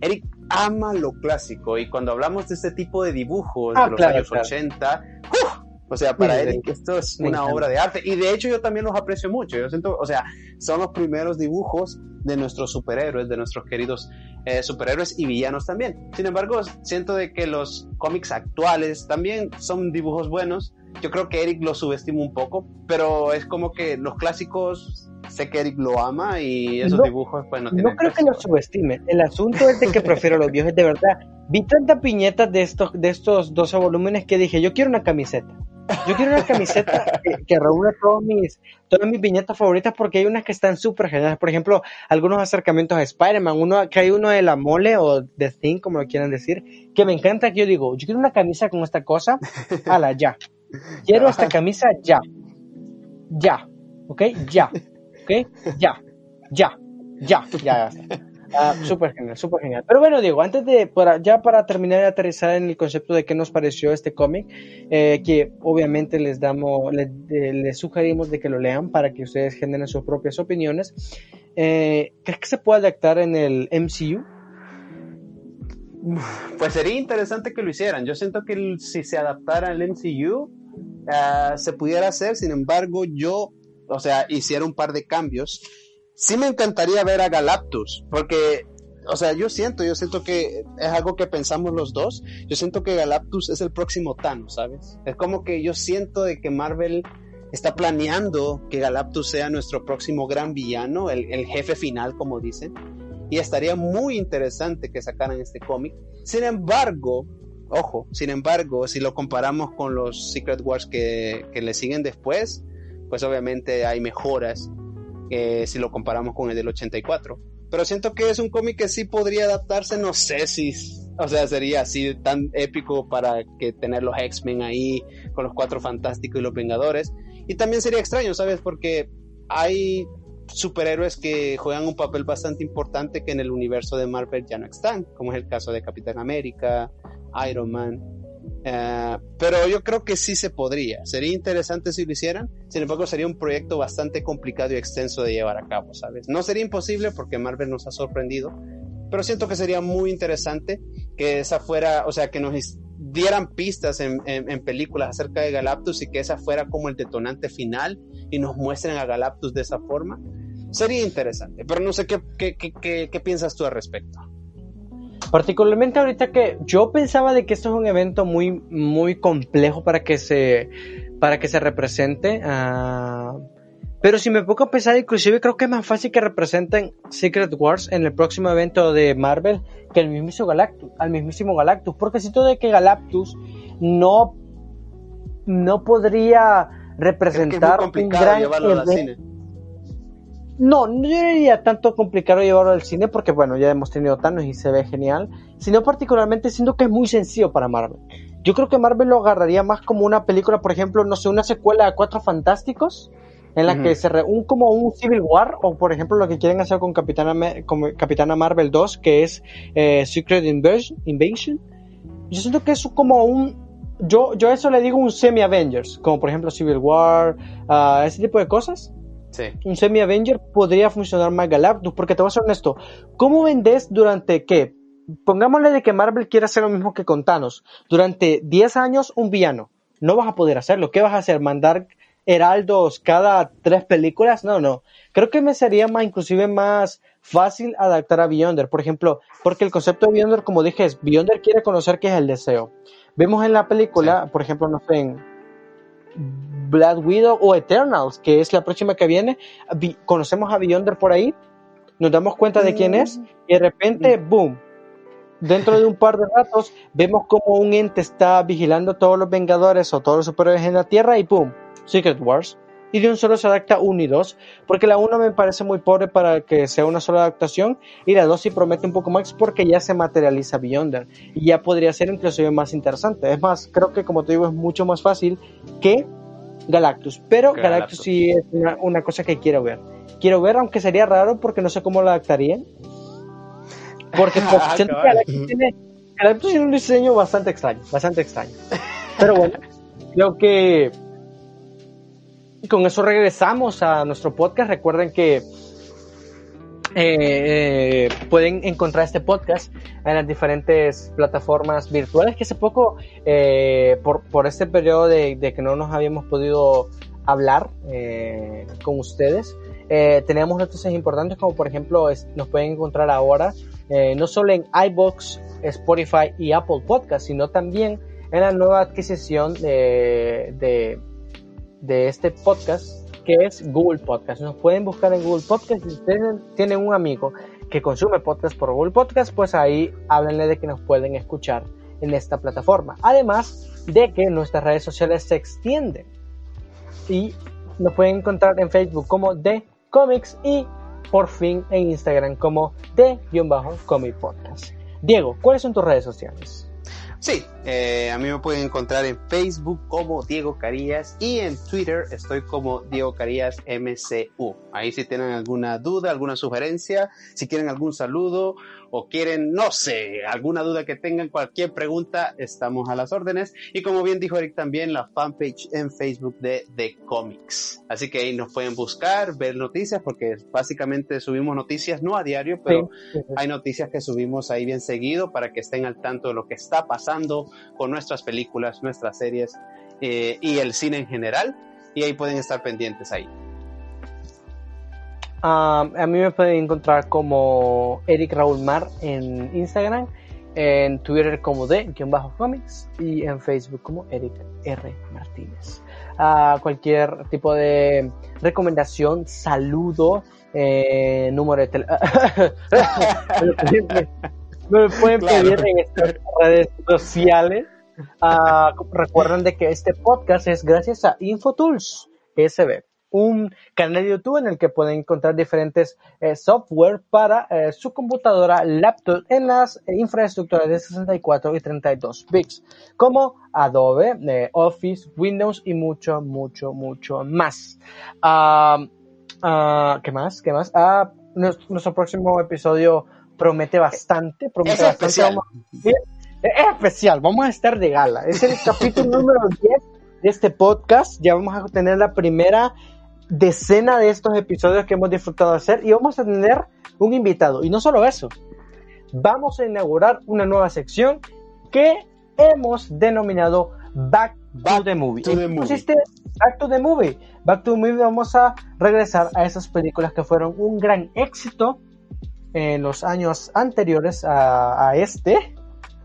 Eric ama lo clásico. Y cuando hablamos de este tipo de dibujos ah, de los años 80, o sea, para él esto es una obra de arte. Y de hecho yo también los aprecio mucho. Yo siento, o sea, son los primeros dibujos de nuestros superhéroes, de nuestros queridos eh, superhéroes y villanos también. Sin embargo, siento de que los cómics actuales también son dibujos buenos. Yo creo que Eric lo subestima un poco, pero es como que los clásicos sé que Eric lo ama y esos dibujos pues no tienen No creo que lo subestime. El asunto es de que prefiero los viejos de verdad. Vi tantas piñetas de estos, de estos 12 volúmenes que dije, yo quiero una camiseta. Yo quiero una camiseta que, reúna mis, todas mis viñetas favoritas porque hay unas que están súper geniales. Por ejemplo, algunos acercamientos a Spider-Man, uno, que hay uno de la mole o de Thing, como lo quieran decir, que me encanta que yo digo, yo quiero una camisa con esta cosa, ala, ya. Quiero esta camisa ya. Ya. ¿Ok? Ya. ¿Ok? Ya. Ya. Ya. Ya. Ah, súper genial, súper genial. Pero bueno, Diego, antes de, para, ya para terminar de aterrizar en el concepto de qué nos pareció este cómic, eh, que obviamente les damos, les, les, sugerimos de que lo lean para que ustedes generen sus propias opiniones. Eh, ¿Crees que se puede adaptar en el MCU? Pues sería interesante que lo hicieran. Yo siento que si se adaptara al MCU, uh, se pudiera hacer. Sin embargo, yo, o sea, hiciera un par de cambios sí me encantaría ver a Galactus, porque, o sea, yo siento, yo siento que es algo que pensamos los dos. Yo siento que Galactus es el próximo Thanos, ¿sabes? Es como que yo siento de que Marvel está planeando que Galactus sea nuestro próximo gran villano, el, jefe final, como dicen. Y estaría muy interesante que sacaran este cómic. Sin embargo, ojo, sin embargo, si lo comparamos con los Secret Wars que le siguen después, pues obviamente hay mejoras si lo comparamos con el del 84. Pero siento que es un cómic que sí podría adaptarse, no sé si, o sea, sería así tan épico para que tener los X-Men ahí con los Cuatro Fantásticos y los Vengadores. Y también sería extraño, ¿sabes? Porque hay superhéroes que juegan un papel bastante importante que en el universo de Marvel ya no están, como es el caso de Capitán América, Iron Man, eh, pero yo creo que sí se podría. Sería interesante si lo hicieran. Sin embargo, sería un proyecto bastante complicado y extenso de llevar a cabo, ¿sabes? No sería imposible porque Marvel nos ha sorprendido, pero siento que sería muy interesante que esa fuera, o sea, que nos dieran pistas en, películas acerca de Galactus y que esa fuera como el detonante final y nos muestren a Galactus de esa forma. Sería interesante, pero no sé qué, qué, qué, qué piensas tú al respecto. Particularmente ahorita que yo pensaba de que esto es un evento muy, muy complejo para que se, para que se represente. Uh, pero si me pongo a pensar, inclusive creo que es más fácil que representen Secret Wars en el próximo evento de Marvel que el mismísimo Galactus, al mismísimo Galactus. Porque siento de que Galactus no, no podría representar un gran evento. No, no diría tanto complicado llevarlo al cine porque, bueno, ya hemos tenido Thanos y se ve genial, sino particularmente siento que es muy sencillo para Marvel. Yo creo que Marvel lo agarraría más como una película, por ejemplo, no sé, una secuela de Cuatro Fantásticos, en la que se re, un como un Civil War o por ejemplo lo que quieren hacer con Capitana, con Capitana Marvel 2 que es eh, Secret Invasion, yo siento que es como un yo yo eso le digo un semi Avengers como por ejemplo Civil War uh, ese tipo de cosas un semi-Avenger podría funcionar más Galactus, porque te voy a ser honesto, ¿cómo vendes durante qué? Pongámosle de que Marvel quiere hacer lo mismo que con Thanos. Durante 10 años, un villano. No vas a poder hacerlo. ¿Qué vas a hacer? ¿Mandar heraldos cada tres películas? No, no. Creo que me sería más, inclusive más fácil adaptar a Beyonder. Por ejemplo, porque el concepto de Beyonder, como dije, es Beyonder quiere conocer qué es el deseo. Vemos en la película, por ejemplo, no sé, en Black Widow o Eternals, que es la próxima que viene, conocemos a Beyonder por ahí, nos damos cuenta de quién es y de repente, mm. boom, dentro de un par de ratos vemos como un ente está vigilando a todos los Vengadores o todos los superhéroes en la Tierra y boom, Secret Wars. Y de un solo se adapta 1 y 2, porque la 1 me parece muy pobre para que sea una sola adaptación, y la 2 sí promete un poco más porque ya se materializa Beyonder, y ya podría ser inclusive más interesante. Es más, creo que como te digo, es mucho más fácil que Galactus. Pero Galactus, sí es una, cosa que quiero ver. Quiero ver, aunque sería raro porque no sé cómo lo adaptarían. Porque pues, Galactus, tiene, Galactus tiene un diseño bastante extraño, bastante extraño. Pero bueno, creo que con eso regresamos a nuestro podcast. Recuerden que eh, pueden encontrar este podcast en las diferentes plataformas virtuales que hace poco, eh, por, por, este periodo de, que no nos habíamos podido hablar eh, con ustedes, tenemos noticias importantes como por ejemplo nos pueden encontrar ahora no solo en iBox, Spotify y Apple Podcast, sino también en la nueva adquisición de, de, de este podcast que es Google Podcast. Nos pueden buscar en Google Podcast. Si ustedes tienen un amigo que consume podcast por Google Podcast, pues ahí háblenle de que nos pueden escuchar en esta plataforma. Además de que nuestras redes sociales se extienden y nos pueden encontrar en Facebook como The Comics y por fin en Instagram como The-Comic Podcast. Diego, ¿cuáles son tus redes sociales? Sí, Eh, a mí me pueden encontrar en Facebook como Diego Carías y en Twitter estoy como Diego Carías MCU. Ahí si tienen alguna duda, alguna sugerencia, si quieren algún saludo o quieren, no sé, alguna duda que tengan, cualquier pregunta, estamos a las órdenes. Y como bien dijo Eric también, la fanpage en Facebook de The Comics. Así que ahí nos pueden buscar, ver noticias, porque básicamente subimos noticias no a diario, pero hay noticias que subimos ahí bien seguido para que estén al tanto de lo que está pasando con nuestras películas, nuestras series eh, y el cine en general. Y ahí pueden estar pendientes ahí. A mí me pueden encontrar como Eric Raúl Mar en Instagram, en Twitter como de-comics y en Facebook como Eric R. Martínez. A cualquier tipo de recomendación, saludo, eh, número de teléfono. me pueden pedir en estas redes sociales. Uh, recuerden de que este podcast es gracias a InfoTools SB, un canal de YouTube en el que pueden encontrar diferentes eh, software para eh, su computadora, laptop en las eh, infraestructuras de 64 y 32 bits, como Adobe, eh, Office, Windows y mucho, mucho, mucho más. Uh, uh, ¿Qué más? ¿Qué más? Ah, nuestro, nuestro próximo episodio promete bastante, promete Es bastante. especial. Es especial, vamos a estar de gala. Es el capítulo número 10 de este podcast. Ya vamos a tener la primera decena de estos episodios que hemos disfrutado de hacer y vamos a tener un invitado. Y no solo eso, vamos a inaugurar una nueva sección que hemos denominado Back, Back to the Movie. to the ¿En qué Movie. consiste Back to the Movie? Back to the Movie vamos a regresar a esas películas que fueron un gran éxito en los años anteriores a, a este,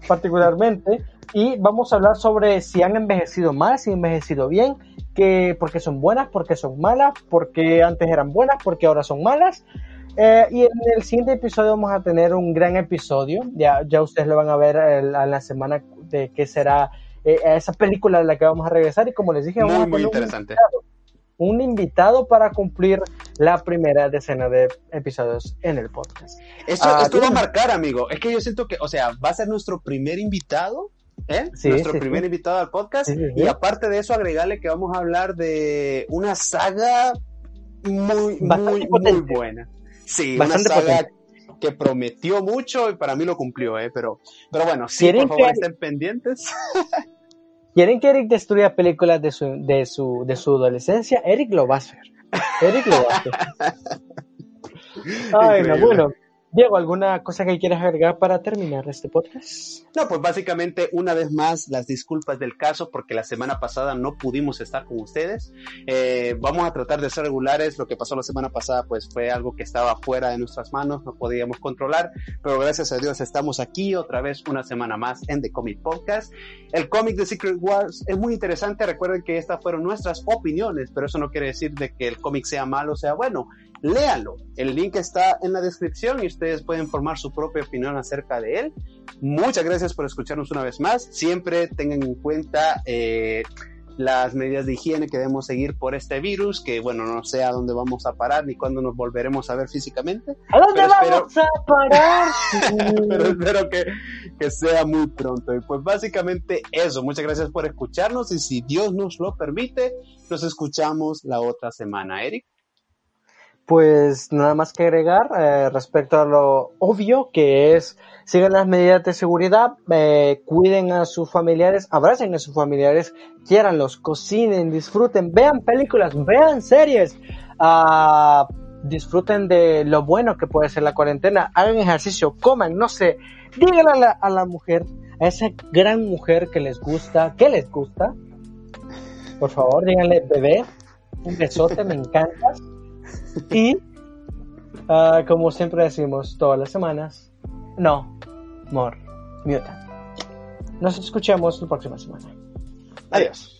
particularmente, y vamos a hablar sobre si han envejecido mal, si han envejecido bien, que porque son buenas, porque son malas, porque antes eran buenas, porque ahora son malas. Eh, y en el siguiente episodio vamos a tener un gran episodio, ya, ya ustedes lo van a ver el- a la semana de que será eh, a esa película a la que vamos a regresar y como les dije, vamos Muy, a muy tener un interesante. un invitado para cumplir la primera decena de episodios en el podcast. Esto, Ah, esto va a marcar, amigo. Es que yo siento que, o sea, va a ser nuestro primer invitado, ¿eh? Sí, nuestro sí, primer sí. invitado al podcast. Y aparte de eso, agregarle que vamos a hablar de una saga muy, Bastante muy, muy buena. Sí, Bastante una saga potente. que prometió mucho y para mí lo cumplió, ¿eh? Pero, pero bueno, sí, ¿Quieren por favor, que- estén pendientes. ¿Quieren que Eric destruya películas de su, de su, de su adolescencia? Eric lo va a hacer. Eric lo va a hacer. Ay, no, bueno. Diego, ¿alguna cosa que quieras agregar para terminar este podcast? No, pues básicamente una vez más las disculpas del caso porque la semana pasada no pudimos estar con ustedes. Eh, vamos a tratar de ser regulares. Lo que pasó la semana pasada pues fue algo que estaba fuera de nuestras manos, no podíamos controlar, pero gracias a Dios estamos aquí otra vez una semana más en The Comic Podcast. El cómic de Secret Wars es muy interesante. Recuerden que estas fueron nuestras opiniones, pero eso no quiere decir de que el cómic sea malo o sea bueno. Léanlo. El link está en la descripción y ustedes pueden formar su propia opinión acerca de él. Muchas gracias por escucharnos una vez más. Siempre tengan en cuenta eh, las medidas de higiene que debemos seguir por este virus, que bueno, no sé a dónde vamos a parar ni cuándo nos volveremos a ver físicamente, ¿A dónde espero- vamos a parar? pero espero que, que sea muy pronto. Y pues básicamente eso, muchas gracias por escucharnos y si Dios nos lo permite, nos escuchamos la otra semana. Eric. Pues nada más que agregar eh, respecto a lo obvio que es sigan las medidas de seguridad, eh, cuiden a sus familiares, abracen a sus familiares, quiéranlos, cocinen, disfruten, vean películas, vean series, ah, disfruten de lo bueno que puede ser la cuarentena, hagan ejercicio, coman, no sé, díganle a la, a la mujer, a esa gran mujer que les gusta, que les gusta, por favor, díganle bebé, un besote, me encantas. Y, ah, como siempre decimos todas las semanas, no, more mutant. Nos escuchamos la próxima semana. Adiós.